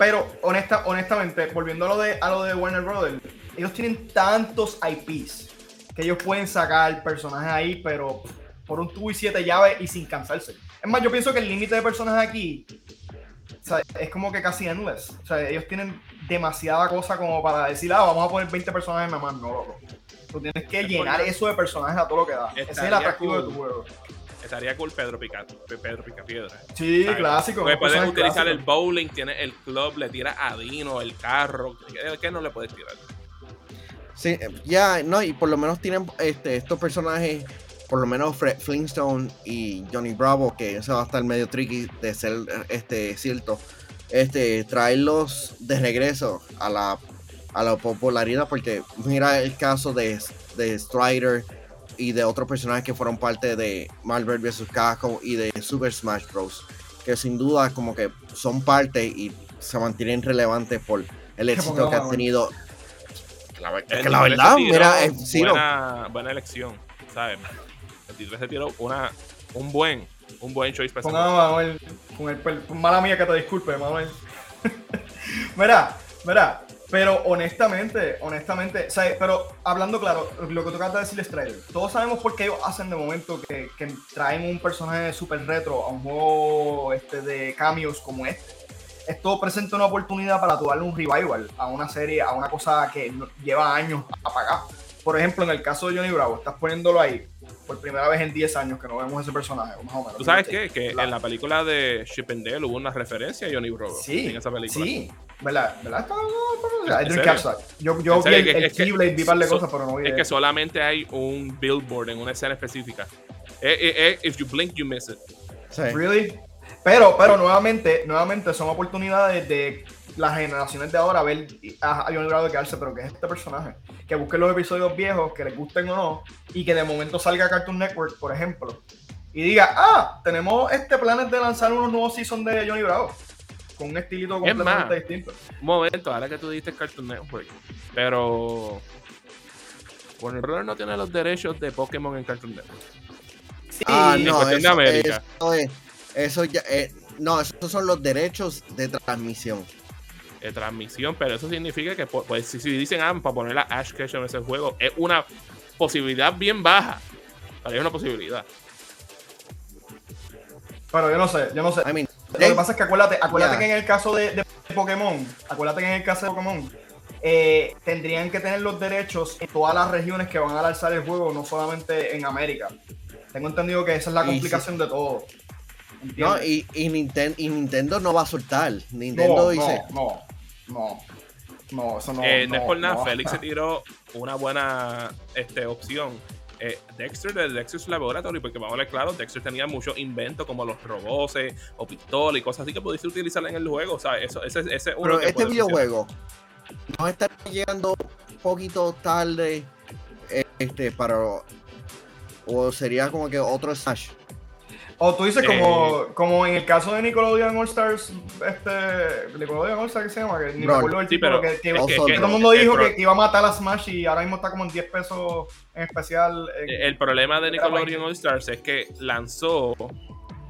Speaker 4: pero honesta, honestamente, volviendo a lo, de, a lo de Warner Brothers, ellos tienen tantos IPs que ellos pueden sacar personajes ahí, pero por un tubo y siete llaves y sin cansarse. Es más, yo pienso que el límite de personajes aquí o sea, es como que casi endless. O sea, ellos tienen demasiada cosa como para decir, ah, vamos a poner 20 personajes nada más. No, loco. Tú tienes que
Speaker 2: Es
Speaker 4: llenar eso de personajes a todo lo que da. Ese es el atractivo de tu juego.
Speaker 2: Estaría cool Pedro Pica, Pedro Picapiedra.
Speaker 4: Sí,
Speaker 2: ¿sabes?
Speaker 4: clásico.
Speaker 2: Porque puedes utilizar
Speaker 4: clásico.
Speaker 2: el bowling, tienes el club, le tiras a Dino, el carro. ¿Qué, no le puedes tirar?
Speaker 3: Sí, ya, no, y por lo menos tienen este, estos personajes, por lo menos Fred Flintstone y Johnny Bravo, que eso va a estar medio tricky de ser este cierto. Este, traerlos de regreso a la, a la popularidad, porque mira el caso de, de Strider y de otros personajes que fueron parte de Marvel vs. Capcom y de Super Smash Bros. Que sin duda como que son parte y se mantienen relevantes por el éxito que han tenido. La, es que la
Speaker 2: 23
Speaker 3: verdad, mira, eh, sí, lo-
Speaker 2: buena, buena elección, ¿sabes? El 23 se tiró una, un buen, un buen choice para.
Speaker 4: Manuel, con el mala mía que te disculpe, Manuel. mira, mira, Pero honestamente, honestamente, pero hablando claro, lo que tú acabas de decir Strider, todos sabemos por qué ellos hacen de momento que, que traen un personaje super retro a un juego este, de cameos como este. Esto presenta una oportunidad para tú darle un revival a una serie, a una cosa que lleva años apagada. Por ejemplo, en el caso de Johnny Bravo, estás poniéndolo ahí por primera vez en 10 años que no vemos ese personaje, más o menos.
Speaker 2: ¿Tú sabes qué? Que
Speaker 4: Claro.
Speaker 2: en la película de Chip and Dale hubo una referencia a Johnny Bravo
Speaker 4: Sí,
Speaker 2: en esa película.
Speaker 4: sí, ¿verdad? ¿Verdad? I
Speaker 2: ¿En
Speaker 4: didn't
Speaker 2: serio?
Speaker 4: catch that. Yo, yo vi el,
Speaker 2: que-
Speaker 4: el
Speaker 2: es que-
Speaker 4: Keyblade, vi un par de
Speaker 2: so-
Speaker 4: cosas, pero no vi
Speaker 2: Es que solamente hay un billboard en una escena específica. Eh, eh, eh, if you blink, you miss it.
Speaker 3: Sí.
Speaker 4: Really? Pero, pero nuevamente, nuevamente son oportunidades de las generaciones de ahora ver a, a Johnny Bravo de quedarse, pero que es este personaje. Que busquen los episodios viejos, que les gusten o no, y que de momento salga Cartoon Network, por ejemplo, y diga, ah, tenemos este planes de lanzar unos nuevos seasons de Johnny Bravo. Con un estilito
Speaker 2: Es más,
Speaker 4: completamente distinto.
Speaker 2: Un momento, ahora que tú dijiste Cartoon Network. Pero. Warner Bros. no tiene los derechos de Pokémon en Cartoon Network.
Speaker 4: Sí,
Speaker 3: Ah,
Speaker 2: en
Speaker 3: no,
Speaker 2: cuestión de
Speaker 3: eso,
Speaker 2: América.
Speaker 3: eso es- eso ya, eh, no, esos son los derechos de transmisión.
Speaker 2: de transmisión, pero eso significa que pues, si, si dicen ah, para poner a Ash Ketchum en ese juego, es una posibilidad bien baja. Pero es una posibilidad.
Speaker 4: Pero yo no sé, yo no sé.
Speaker 3: I mean,
Speaker 4: Lo que pasa es que acuérdate, acuérdate que en el caso de, de Pokémon, acuérdate que en el caso de Pokémon, eh, tendrían que tener los derechos en todas las regiones que van a lanzar el juego, no solamente en América. Tengo entendido que esa es la complicación de todo.
Speaker 3: no, y, y Ninten- y Nintendo no va a soltar. Nintendo
Speaker 4: no,
Speaker 3: dice,
Speaker 4: no, no, no, eso no.
Speaker 2: Eh, no, es por nada,
Speaker 4: no.
Speaker 2: Félix se tiró una buena este, opción. Eh, Dexter de Dexter's Laboratory, porque vamos a ver claro, Dexter tenía muchos inventos como los robots o pistolas y cosas así que pudiste utilizar en el juego. O sea, eso, ese, ese es uno
Speaker 3: pero
Speaker 2: que
Speaker 3: este
Speaker 2: puede funcionar.
Speaker 3: videojuego nos está llegando un poquito tarde eh, este para o sería como que otro Smash.
Speaker 4: O tú dices
Speaker 2: Eh.
Speaker 4: como, como en el caso de Nickelodeon All Stars, este, Nickelodeon All Stars, ¿qué se llama? Que ni me acuerdo del
Speaker 2: Sí,
Speaker 4: título,
Speaker 2: pero
Speaker 4: que, que-
Speaker 2: es que-
Speaker 3: que-
Speaker 4: que todo el mundo dijo que, iba a matar a Smash y ahora mismo está como en 10 pesos en especial. en-
Speaker 2: Eh, El problema de Nickelodeon All Stars es que lanzó.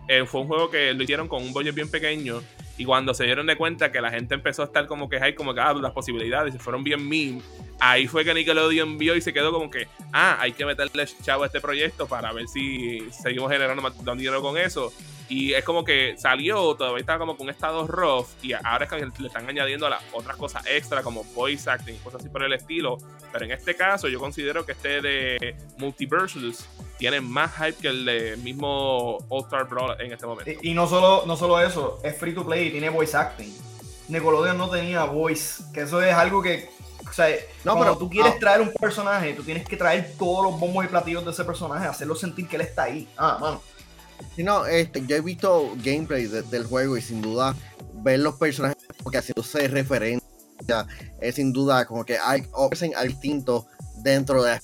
Speaker 2: eh, fue un juego que lo hicieron con un budget bien pequeño. Y cuando se dieron de cuenta que la gente empezó a estar como que hay como que ah, las posibilidades y se fueron bien meme, ahí fue que Nickelodeon vio y se quedó como que, ah, hay que meterle chavo a este proyecto para ver si seguimos generando más dinero con eso. Y es como que salió, todavía estaba como con estado rough y ahora es que le están añadiendo las otras cosas extra como voice acting, cosas así por el estilo. Pero en este caso yo considero que este de Multiversus tiene más hype que el de mismo All Star Brawl en este momento.
Speaker 4: Y, y no, solo, no solo eso, es free to play y tiene voice acting. Nickelodeon no tenía voice, que eso es algo que. O sea,
Speaker 3: No,
Speaker 4: cuando
Speaker 3: pero-
Speaker 4: tú quieres
Speaker 3: ah.
Speaker 4: traer un personaje, tú tienes que traer todos los bombos y platillos de ese personaje, hacerlo sentir que él está ahí. Ah, mano.
Speaker 3: Si no, este, yo he visto gameplay de- del juego y sin duda ver los personajes porque haciéndose referencia es sin duda como que hay ofrecen distinto dentro de la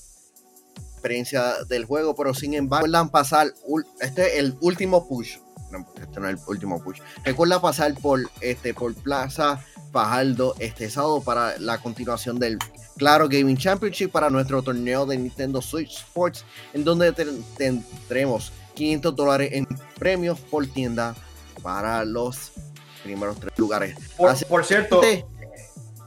Speaker 3: experiencia del juego, pero sin embargo recuerdan pasar este es el último push. No, este no es el último push. Recuerda pasar por este por Plaza Fajardo este sábado para la continuación del Claro Gaming Championship para nuestro torneo de Nintendo Switch Sports, en donde ten- tendremos 500 dólares en premios por tienda para los primeros tres lugares.
Speaker 4: Por,
Speaker 3: Así
Speaker 4: por cierto,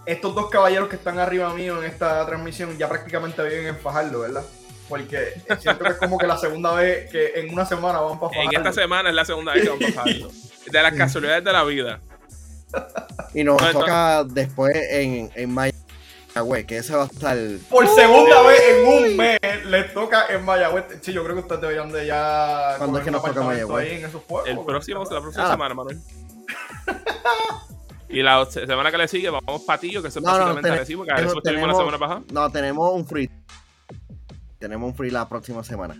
Speaker 4: estos dos caballeros que están arriba mío en esta transmisión ya prácticamente viven en Fajardo, ¿verdad? Porque siento que es como que la segunda vez que en una semana van para
Speaker 2: En
Speaker 4: Fajardo.
Speaker 2: esta semana es la segunda vez que vamos a pasarlo. De las casualidades de la vida.
Speaker 3: y nos
Speaker 2: No,
Speaker 3: toca después en, en Mayagüez, que ese va a estar.
Speaker 4: Por segunda vez en un mes les toca en Mayagüez. Sí, yo creo que ustedes deberían de ya.
Speaker 3: ¿Cuándo es que nos toca Mayagüez?
Speaker 4: ahí en esos pueblos,
Speaker 2: El próximo, la próxima
Speaker 3: Ah.
Speaker 2: semana, Manuel. Y la se- semana que le sigue vamos Patillo, que eso es
Speaker 3: No, no,
Speaker 2: básicamente Arecibo, que
Speaker 3: tenemos-
Speaker 2: Arecibo estuvimos la
Speaker 3: tenemos-
Speaker 2: semana pasada.
Speaker 3: No, tenemos un free. Tenemos un free la próxima semana.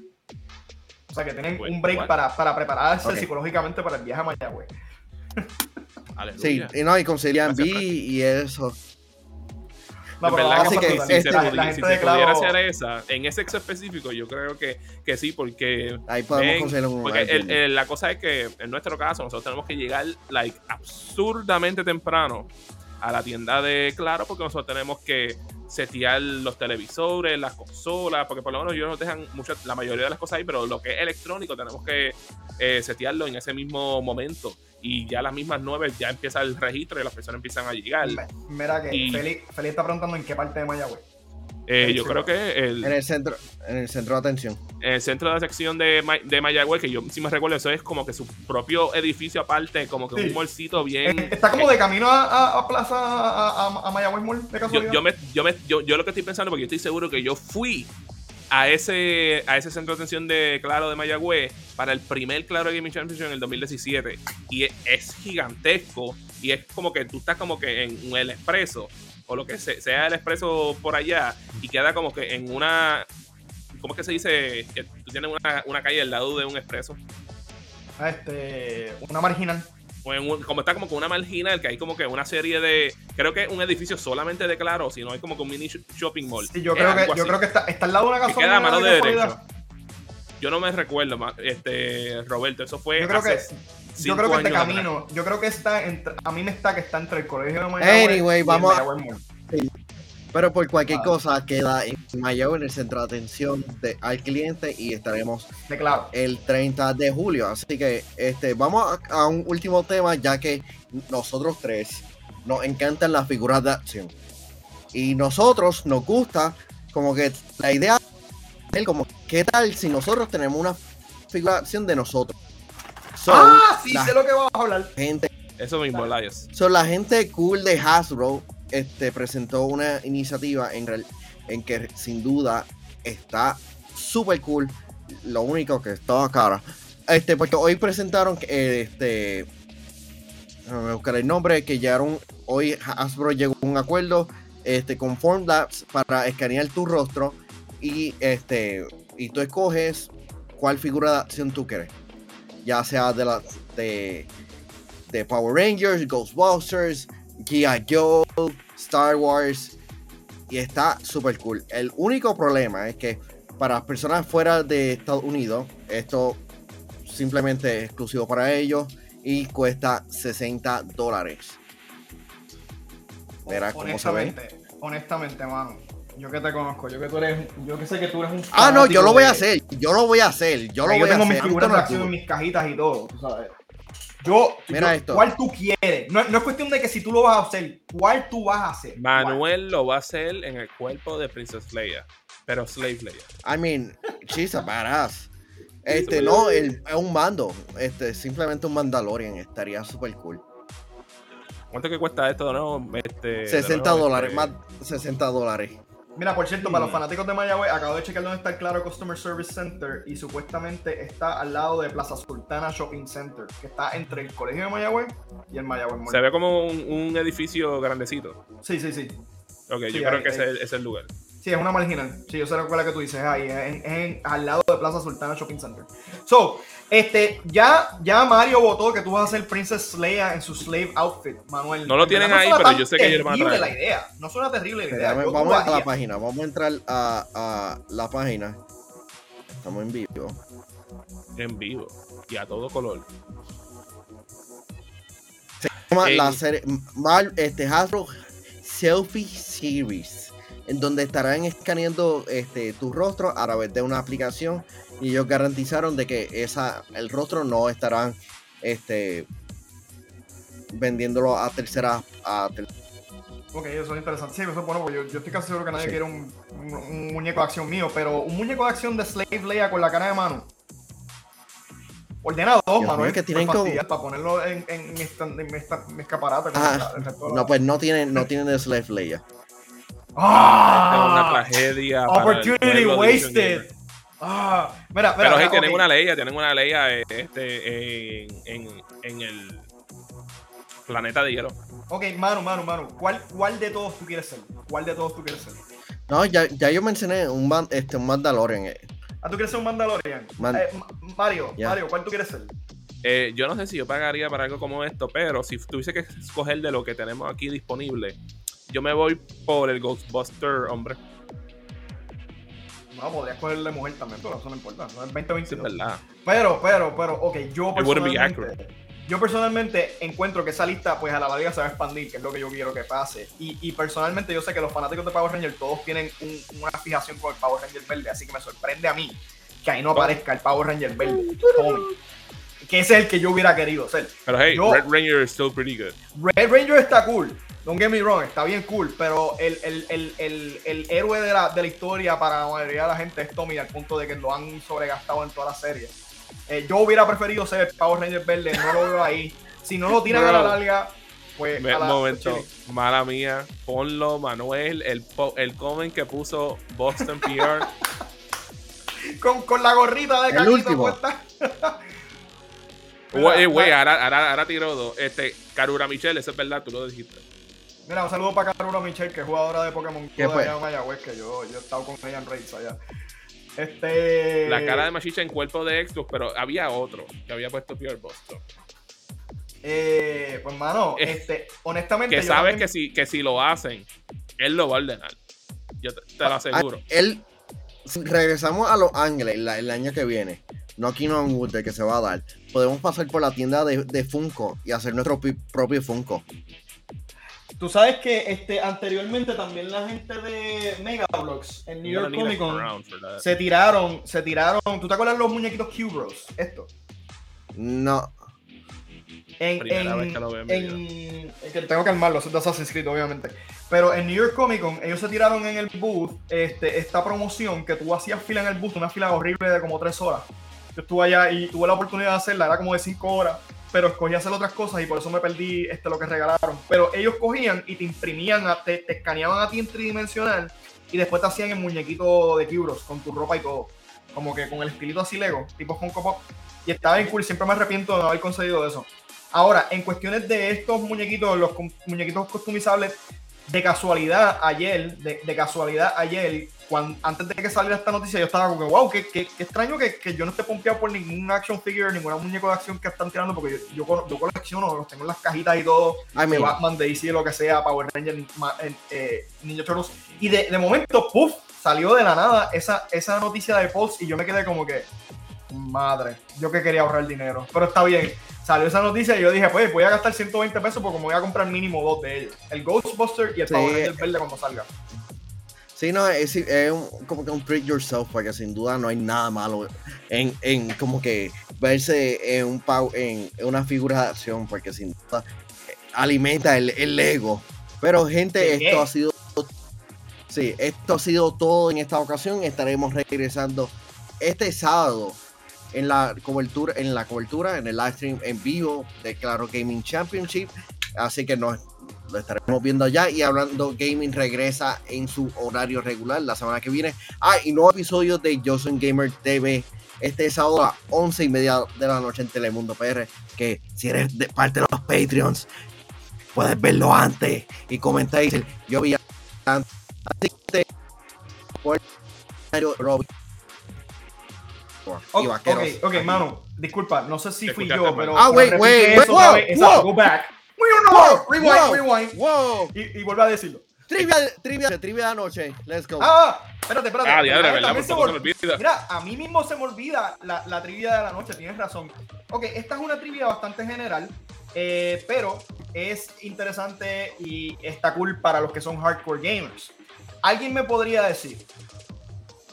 Speaker 4: O sea, que tienen
Speaker 2: Bueno,
Speaker 4: un break
Speaker 2: bueno.
Speaker 4: para, para prepararse psicológicamente para el viaje a Mayagüez.
Speaker 3: Sí, y no, y concilian B
Speaker 2: Gracias,
Speaker 3: y eso.
Speaker 4: No,
Speaker 2: En verdad
Speaker 3: así
Speaker 2: que,
Speaker 3: que
Speaker 2: si,
Speaker 3: este-
Speaker 2: se,
Speaker 4: la,
Speaker 2: pudi-
Speaker 4: la
Speaker 2: si
Speaker 4: gente
Speaker 2: se
Speaker 4: de
Speaker 2: pudiera hacer esa, en ese sexo específico, yo creo que, que sí, porque
Speaker 3: Ahí podemos
Speaker 2: Ven,
Speaker 3: conseguir un.
Speaker 2: Porque el- el- la cosa es que en nuestro caso nosotros tenemos que llegar like absurdamente temprano a la tienda de Claro porque nosotros tenemos que setear los televisores, las consolas, porque por lo menos ellos nos dejan mucho, la mayoría de las cosas ahí, pero lo que es electrónico tenemos que eh, setearlo en ese mismo momento. Y ya las mismas nueve ya empieza el registro y las personas empiezan a llegar.
Speaker 4: Mira que
Speaker 2: Y-
Speaker 4: Feli, Feli está preguntando en qué parte de Mayagüez.
Speaker 2: Eh, yo creo que el,
Speaker 3: En el centro, en el centro de atención.
Speaker 2: en el centro de la sección de, Ma- de Mayagüez, que yo sí me recuerdo, eso es como que su propio edificio aparte, como que
Speaker 4: Sí.
Speaker 2: un molcito bien.
Speaker 4: Está como de camino a, a- a Plaza, a, a- a Mayagüez Mall, de
Speaker 2: yo, yo, me, yo, me- yo, yo lo que estoy pensando, porque yo estoy seguro que yo fui a ese, a ese centro de atención de Claro de Mayagüez para el primer Claro Gaming Championship en el 2017. Y es, es gigantesco. Y es como que tú estás como que en el expreso, o lo que se- sea el expreso por allá, y queda como que en una. ¿Cómo es que se dice? Que tú tienes una, una calle al lado de un expreso.
Speaker 4: Ah, Este, una marginal.
Speaker 2: O en un- como está como que una marginal, que hay como que una serie de. Creo que un edificio solamente de Claro, si no hay como que un mini sh- shopping mall.
Speaker 4: Sí, yo
Speaker 2: Es
Speaker 4: creo que, yo
Speaker 2: así.
Speaker 4: creo que está, está al lado de una
Speaker 2: que
Speaker 4: gasolina.
Speaker 2: queda a mano de derecho. Yo no me recuerdo, este Roberto, eso fue
Speaker 4: Yo creo que,
Speaker 2: hace
Speaker 4: yo
Speaker 2: cinco
Speaker 4: creo que este
Speaker 2: atrás.
Speaker 4: camino, yo creo que está entre, a mí me está que está entre el colegio de Mayagüez
Speaker 3: Anyway,
Speaker 4: y el
Speaker 3: vamos a-
Speaker 4: Mayagüez Mall.
Speaker 3: Pero por cualquier
Speaker 4: Ah.
Speaker 3: cosa queda en Mayagüez en el centro de atención de, al cliente y estaremos
Speaker 4: claro.
Speaker 3: el 30 de julio. Así que este, vamos a, a un último tema, ya que nosotros tres nos encantan las figuras de acción. Y nosotros nos gusta como que la idea es como, ¿qué tal si nosotros tenemos una figura de acción de nosotros? So,
Speaker 4: ah, sí,
Speaker 3: la
Speaker 4: sé lo que vas a hablar.
Speaker 3: gente
Speaker 2: Eso mismo, Laios.
Speaker 3: So, la gente cool de Hasbro este, presentó una iniciativa en, que sin duda está súper cool. Lo único que está cara. Este, porque hoy presentaron eh, este. Buscar el nombre. Que llegaron. Hoy Hasbro llegó a un acuerdo este, con Formlabs para escanear tu rostro. Y este. Y tú escoges cuál figura de acción tú quieres. Ya sea de la. de de Power Rangers, Ghostbusters, G.I. Joe, Star Wars. Y está súper cool. El único problema es que para las personas fuera de Estados Unidos, esto simplemente es exclusivo para ellos y cuesta 60 dólares. Verás cómo se ve.
Speaker 4: honestamente, mano. Yo que te conozco, yo que tú eres, yo que sé que tú eres un
Speaker 3: Ah, no, yo lo voy a hacer. Yo lo voy a hacer. Yo lo
Speaker 4: yo
Speaker 3: voy a
Speaker 4: tengo
Speaker 3: hacer.
Speaker 4: mis
Speaker 3: A mí
Speaker 4: figuras de acción en mis cajitas y todo, tú sabes. Yo,
Speaker 3: Mira
Speaker 4: yo-
Speaker 3: esto.
Speaker 4: ¿cuál tú quieres? No, no es cuestión de que si tú lo vas a hacer, ¿cuál tú vas a hacer?
Speaker 2: Manuel lo va a hacer en el cuerpo de Princess Leia, pero Slave Leia.
Speaker 3: I mean, she's a badass. Este, no, el- es un mando. Este, simplemente un Mandalorian. Estaría súper cool.
Speaker 2: ¿Cuánto que cuesta esto de nuevo? Este, de
Speaker 3: 60
Speaker 2: nuevo,
Speaker 3: dólares,
Speaker 2: este,
Speaker 3: más 60 dólares.
Speaker 4: Mira, por cierto, para los fanáticos de Mayagüez, acabo de checar dónde está el Claro Customer Service Center y supuestamente está al lado de Plaza Sultana Shopping Center, que está entre el Colegio de Mayagüez y el Mayagüez Mall.
Speaker 2: Se ve como un, un edificio grandecito.
Speaker 4: Sí, sí, sí.
Speaker 2: Ok,
Speaker 4: Sí,
Speaker 2: yo creo que ese
Speaker 4: ahí.
Speaker 2: es el- es el lugar.
Speaker 4: Sí, es una marginal. Sí, yo sé cuál es la que tú dices. Ahí, es en- al lado de Plaza Sultana Shopping Center. So, este, ya, ya Mario votó que tú vas a hacer Princess Leia en su slave outfit, Manuel.
Speaker 2: No lo
Speaker 4: En
Speaker 2: tienen ahí, pero yo sé que ellos lo van a
Speaker 4: terrible
Speaker 2: traer.
Speaker 4: la idea. No suena terrible la idea.
Speaker 3: Espérame, vamos a la página, vamos a entrar a, a la página. Estamos en vivo.
Speaker 2: En vivo. Y a todo color.
Speaker 3: llama
Speaker 2: Ey.
Speaker 3: la serie Mar- este Hasbro Selfie Series, en donde estarán escaneando este, tu rostro a través de una aplicación y ellos garantizaron de que esa el rostro no estarán este vendiéndolo a tercera a ter-
Speaker 4: Ok, eso es interesante. Sí, eso es bueno, porque yo, yo estoy casi seguro que nadie
Speaker 3: Sí.
Speaker 4: quiere un, un- un muñeco de acción mío, pero un muñeco de acción de Slave Leia con la cara de mano. Ordena dos, Manuel.
Speaker 3: que tienen
Speaker 4: fastidiar, Para ponerlo en, en, mi esta- en mi esta- mi escaparate.
Speaker 3: Ah, no pues no tienen no tienen de Slave Leia.
Speaker 2: Es una
Speaker 4: ¡Ah!
Speaker 2: tragedia.
Speaker 4: Opportunity wasted. Ah, mira, mira.
Speaker 2: Pero sí,
Speaker 4: mira,
Speaker 2: tienen una Leia, tienen una Leia eh, este, en, en, en el planeta de hielo.
Speaker 4: Ok, Manu, Manu, Manu. ¿Cuál, ¿Cuál de todos tú quieres ser? ¿Cuál de todos tú quieres ser?
Speaker 3: No, ya, ya yo mencioné un man- este un Mandalorian. eh.
Speaker 4: Ah, ¿tú quieres ser un Mandalorian?
Speaker 3: Man-
Speaker 4: Eh, Ma- Mario. Mario, ¿cuál tú quieres ser?
Speaker 2: Eh, yo no sé si yo pagaría para algo como esto, pero si tuviese que escoger de lo que tenemos aquí disponible, yo me voy por el Ghostbuster, hombre.
Speaker 4: No, podrías cogerle mujer también, pero eso no importa. No es
Speaker 2: Sí,
Speaker 4: 2022.
Speaker 2: es verdad.
Speaker 4: Pero, pero, pero, ok, yo personalmente, yo personalmente encuentro que esa lista, pues a la larga se va a expandir, que es lo que yo quiero que pase. Y, y personalmente yo sé que los fanáticos de Power Ranger todos tienen un- una fijación con el Power Ranger verde, así que me sorprende a mí que ahí no aparezca el Power Ranger verde. Tommy. Que ese es el que yo hubiera querido ser.
Speaker 2: Pero hey,
Speaker 4: Yo-
Speaker 2: Red Ranger is still pretty good.
Speaker 4: Red Ranger está cool. Don't get me wrong, está bien cool, pero el, el, el, el, el héroe de la, de la historia para la mayoría de la gente es Tommy, al punto de que lo han sobregastado en toda la serie. Eh, yo hubiera preferido ser Power Ranger verde, no lo veo ahí. Si no lo tiran a la larga, pues.
Speaker 2: Me-
Speaker 4: a la-
Speaker 2: momento,
Speaker 4: chile.
Speaker 2: mala mía, ponlo, Manuel, el, po- el comment que puso Boston PR.
Speaker 4: Con, con la gorrita de
Speaker 3: último.
Speaker 4: puesta.
Speaker 2: Güey, ahora, ahora, ahora tiró dos. Este, Karura Michelle, eso es verdad, tú lo dijiste.
Speaker 4: Mira, un saludo para Karura Michelle, que es jugadora de Pokémon
Speaker 3: ¿Qué
Speaker 4: Go de
Speaker 3: fue?
Speaker 4: allá en Mayagüez, que yo, yo he estado con ella en Raids allá. Este.
Speaker 2: La cara de Machicha en cuerpo de Xbox, pero había otro que había puesto PR Boston.
Speaker 4: Eh, pues, mano,
Speaker 2: Eh,
Speaker 4: este, honestamente.
Speaker 2: Que
Speaker 4: yo
Speaker 2: sabes
Speaker 4: también-
Speaker 2: que si, que si lo hacen, él lo va a ordenar. Yo te, te lo aseguro.
Speaker 3: Ah, Él, si regresamos a Los Ángeles la- el año que viene, no Kingdom Wood, el que se va a dar, podemos pasar por la tienda de, de Funko y hacer nuestro pi- propio Funko.
Speaker 4: Tú sabes que este, anteriormente también la gente de Megablox en New York Comic Con se tiraron, se tiraron. ¿Tú te acuerdas los muñequitos Q-Bros? Esto.
Speaker 3: No,
Speaker 4: En,
Speaker 2: Primera
Speaker 4: en,
Speaker 2: vez que lo veo en
Speaker 4: en- es que tengo que armarlo, es de Assassin's Creed, obviamente. Pero en New York Comic Con, ellos se tiraron en el booth este, esta promoción que tú hacías fila en el booth, una fila horrible de como tres horas. Yo estuve allá y tuve la oportunidad de hacerla, era como de cinco horas, pero escogí hacer otras cosas y por eso me perdí este, lo que regalaron. Pero ellos cogían y te imprimían, a- te, te escaneaban a ti en tridimensional y después te hacían el muñequito de Kibros con tu ropa y todo. Como que con el estilito así Lego, tipo Funko Pop. Y estaba bien cool, siempre me arrepiento de no haber conseguido eso. Ahora, en cuestiones de estos muñequitos, los muñequitos customizables, de casualidad ayer, de, de casualidad ayer, cuando, antes de que saliera esta noticia, yo estaba como que, wow, qué, qué- qué extraño que, que yo no esté pompeado por ningún action figure, ninguna muñeco de acción que están tirando, porque yo, yo, yo colecciono, los tengo en las cajitas y todo,
Speaker 3: I
Speaker 4: de Batman, de DC, lo que sea, Power Ranger, eh, eh, Ninja Turtles. Y de, de momento, puff, salió de la nada esa, esa noticia de Pulse y yo me quedé como que, madre, yo que quería ahorrar dinero. Pero está bien, salió esa noticia y yo dije, pues voy a gastar 120 pesos porque me voy a comprar mínimo dos de ellos. El Ghostbuster y el
Speaker 3: Sí.
Speaker 4: Power Ranger verde cuando salga.
Speaker 3: sí, no, es, es un- como que un treat yourself, porque sin duda no hay nada malo en, en como que verse en, un pau- en, una figura de acción, porque sin duda eh, alimenta el, el ego. Pero gente,
Speaker 4: ¿De
Speaker 3: esto ha sido... Sí, esto ha sido todo en esta ocasión. Estaremos regresando este sábado en la cobertura, en la cobertura, en el live stream en vivo de Claro Gaming Championship. Así que nos lo estaremos viendo allá y hablando gaming regresa en su horario regular la semana que viene. Ah, y nuevo episodio de Johnson Gamer TV este sábado a las 11 y media de la noche en Telemundo PR. Que si eres de parte de los Patreons, puedes verlo antes y comentar y yo vi a así que por Robbie
Speaker 4: Ok,
Speaker 3: y vaqueros.
Speaker 4: ok, ok, mano, disculpa, no sé si fui yo, pero.
Speaker 3: Ah, wait, wait,
Speaker 4: eso
Speaker 3: wait,
Speaker 4: vez. Exacto, go back.
Speaker 3: Wow,
Speaker 4: Rewind, rewind.
Speaker 3: wow.
Speaker 4: Y, y vuelve a decirlo.
Speaker 3: Trivia, trivia, trivia de anoche. Let's go.
Speaker 4: Ah, espérate, espérate.
Speaker 2: Ah.
Speaker 4: Mira, a mí mismo se me olvida la, la trivia de la noche, tienes razón. Ok, esta es una trivia bastante general, eh, pero es interesante y está cool para los que son hardcore gamers. ¿Alguien me podría decir?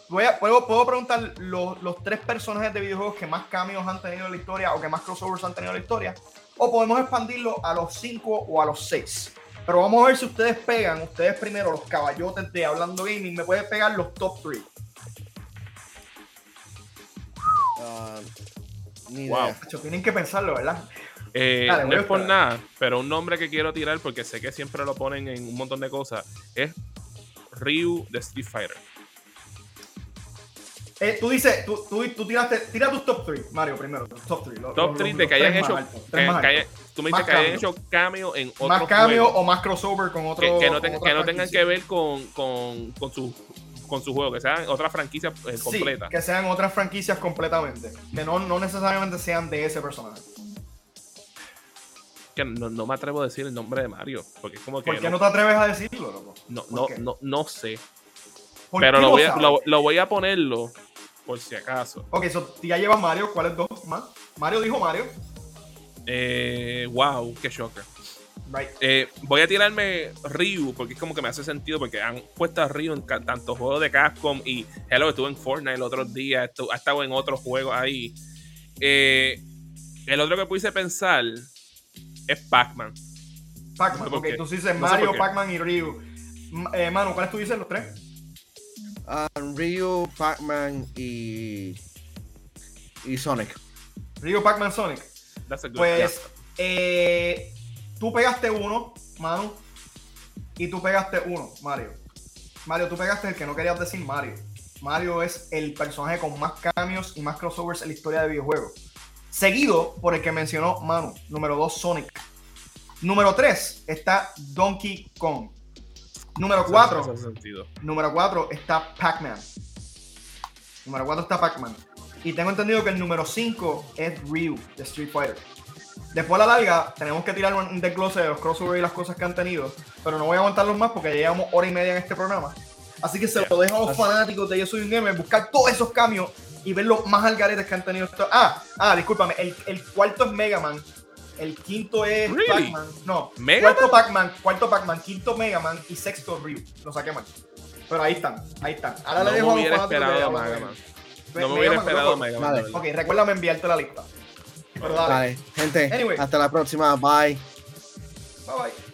Speaker 4: Voy a- puedo, puedo preguntar los, los tres personajes de videojuegos que más cambios han tenido en la historia o que más crossovers han tenido en la historia. O podemos expandirlo a los cinco o a los seis. Pero vamos a ver si ustedes pegan, ustedes primero, los caballotes de Hablando Gaming, me pueden pegar los top 3.
Speaker 3: Ah, ni
Speaker 2: Wow.
Speaker 3: idea.
Speaker 4: Tienen que pensarlo, ¿verdad?
Speaker 2: Eh,
Speaker 4: Dale,
Speaker 2: no es por nada, pero un nombre que quiero tirar porque sé que siempre lo ponen en un montón de cosas es Ryu de Street Fighter.
Speaker 4: Eh, tú dices, tú, tú, tú tiraste, tira tus top 3, Mario, primero. Top 3.
Speaker 2: Top 3 de que hayan hecho. que- que haya- tú me dices que hayan hecho cameo en otros
Speaker 4: Más
Speaker 2: juegos
Speaker 4: o más crossover con otro.
Speaker 2: que, que no, tengan- que no tengan
Speaker 4: franquicia.
Speaker 2: que ver con, con, con su con su juego, que sean otra franquicia eh,
Speaker 4: Sí,
Speaker 2: completa.
Speaker 4: que sean otras franquicias completamente. Que no, no necesariamente sean de ese personaje.
Speaker 2: Que no, no me atrevo a decir el nombre de Mario, porque es como que
Speaker 4: ¿Por qué
Speaker 2: no,
Speaker 4: te atreves a decirlo, loco?
Speaker 2: no,
Speaker 4: ¿Por
Speaker 2: no, no, no sé.
Speaker 4: ¿Por
Speaker 2: Pero lo voy, a, lo voy a ponerlo por si acaso.
Speaker 4: Ok, so, ya llevas Mario. ¿Cuáles dos más? Mario dijo Mario.
Speaker 2: Eh, wow, qué shocker.
Speaker 4: Right.
Speaker 2: Eh, voy a tirarme Ryu porque es como que me hace sentido porque han puesto a Ryu en tantos juegos de Capcom y Hello, estuvo en Fortnite el otro día, ha estado en otros juegos ahí. Eh, el otro que pudiese pensar es Pac-Man.
Speaker 4: Pac-Man.
Speaker 2: No sé por
Speaker 4: ok, tú dices
Speaker 2: No sé
Speaker 4: Mario. Pac-Man y Ryu. Eh, Manu, ¿cuáles tú dices los tres?
Speaker 3: Ah, Ryu, Pac-Man y. y Sonic.
Speaker 4: Ryu, Pac-Man, Sonic.
Speaker 2: That's a good
Speaker 4: Pues eh, tú pegaste uno, Manu, y tú pegaste uno, Mario. Mario, tú pegaste el que no querías decir Mario. Mario es el personaje con más cambios y más crossovers en la historia de videojuegos. Seguido por el que mencionó Manu, número 2, Sonic. Número 3 está Donkey Kong. Número
Speaker 2: Eso
Speaker 4: 4
Speaker 2: hace sentido.
Speaker 4: Número 4 está Pac-Man. Número 4 está Pac-Man. Y tengo entendido que el número 5 es Ryu de Street Fighter. Después a la larga, tenemos que tirar un desglose de los crossovers y las cosas que han tenido. Pero no voy a aguantarlos más porque ya llevamos hora y media en este programa. Así que se lo dejo a los fanáticos de Yo Soy un Gamer buscar todos esos cambios y ver los más algaretes que han tenido. Ah, ah, discúlpame. El, el cuarto es Mega Man. El quinto es
Speaker 2: Really?
Speaker 4: Pac-Man. No,
Speaker 2: ¿Mega
Speaker 4: cuarto Pac-Man, cuarto Pac-Man, quinto Mega Man y sexto Ryu. Lo saqué mal. Pero ahí están, ahí están. Ahora
Speaker 2: No
Speaker 4: le dejo
Speaker 2: me
Speaker 4: a los
Speaker 2: hubiera esperado a Mega Man. No me hubiera esperado a. Mega Man.
Speaker 4: Ok, recuérdame enviarte la lista. Pero dale.
Speaker 3: Vale, gente.
Speaker 4: Anyway.
Speaker 3: Hasta la próxima. Bye.
Speaker 4: Bye bye.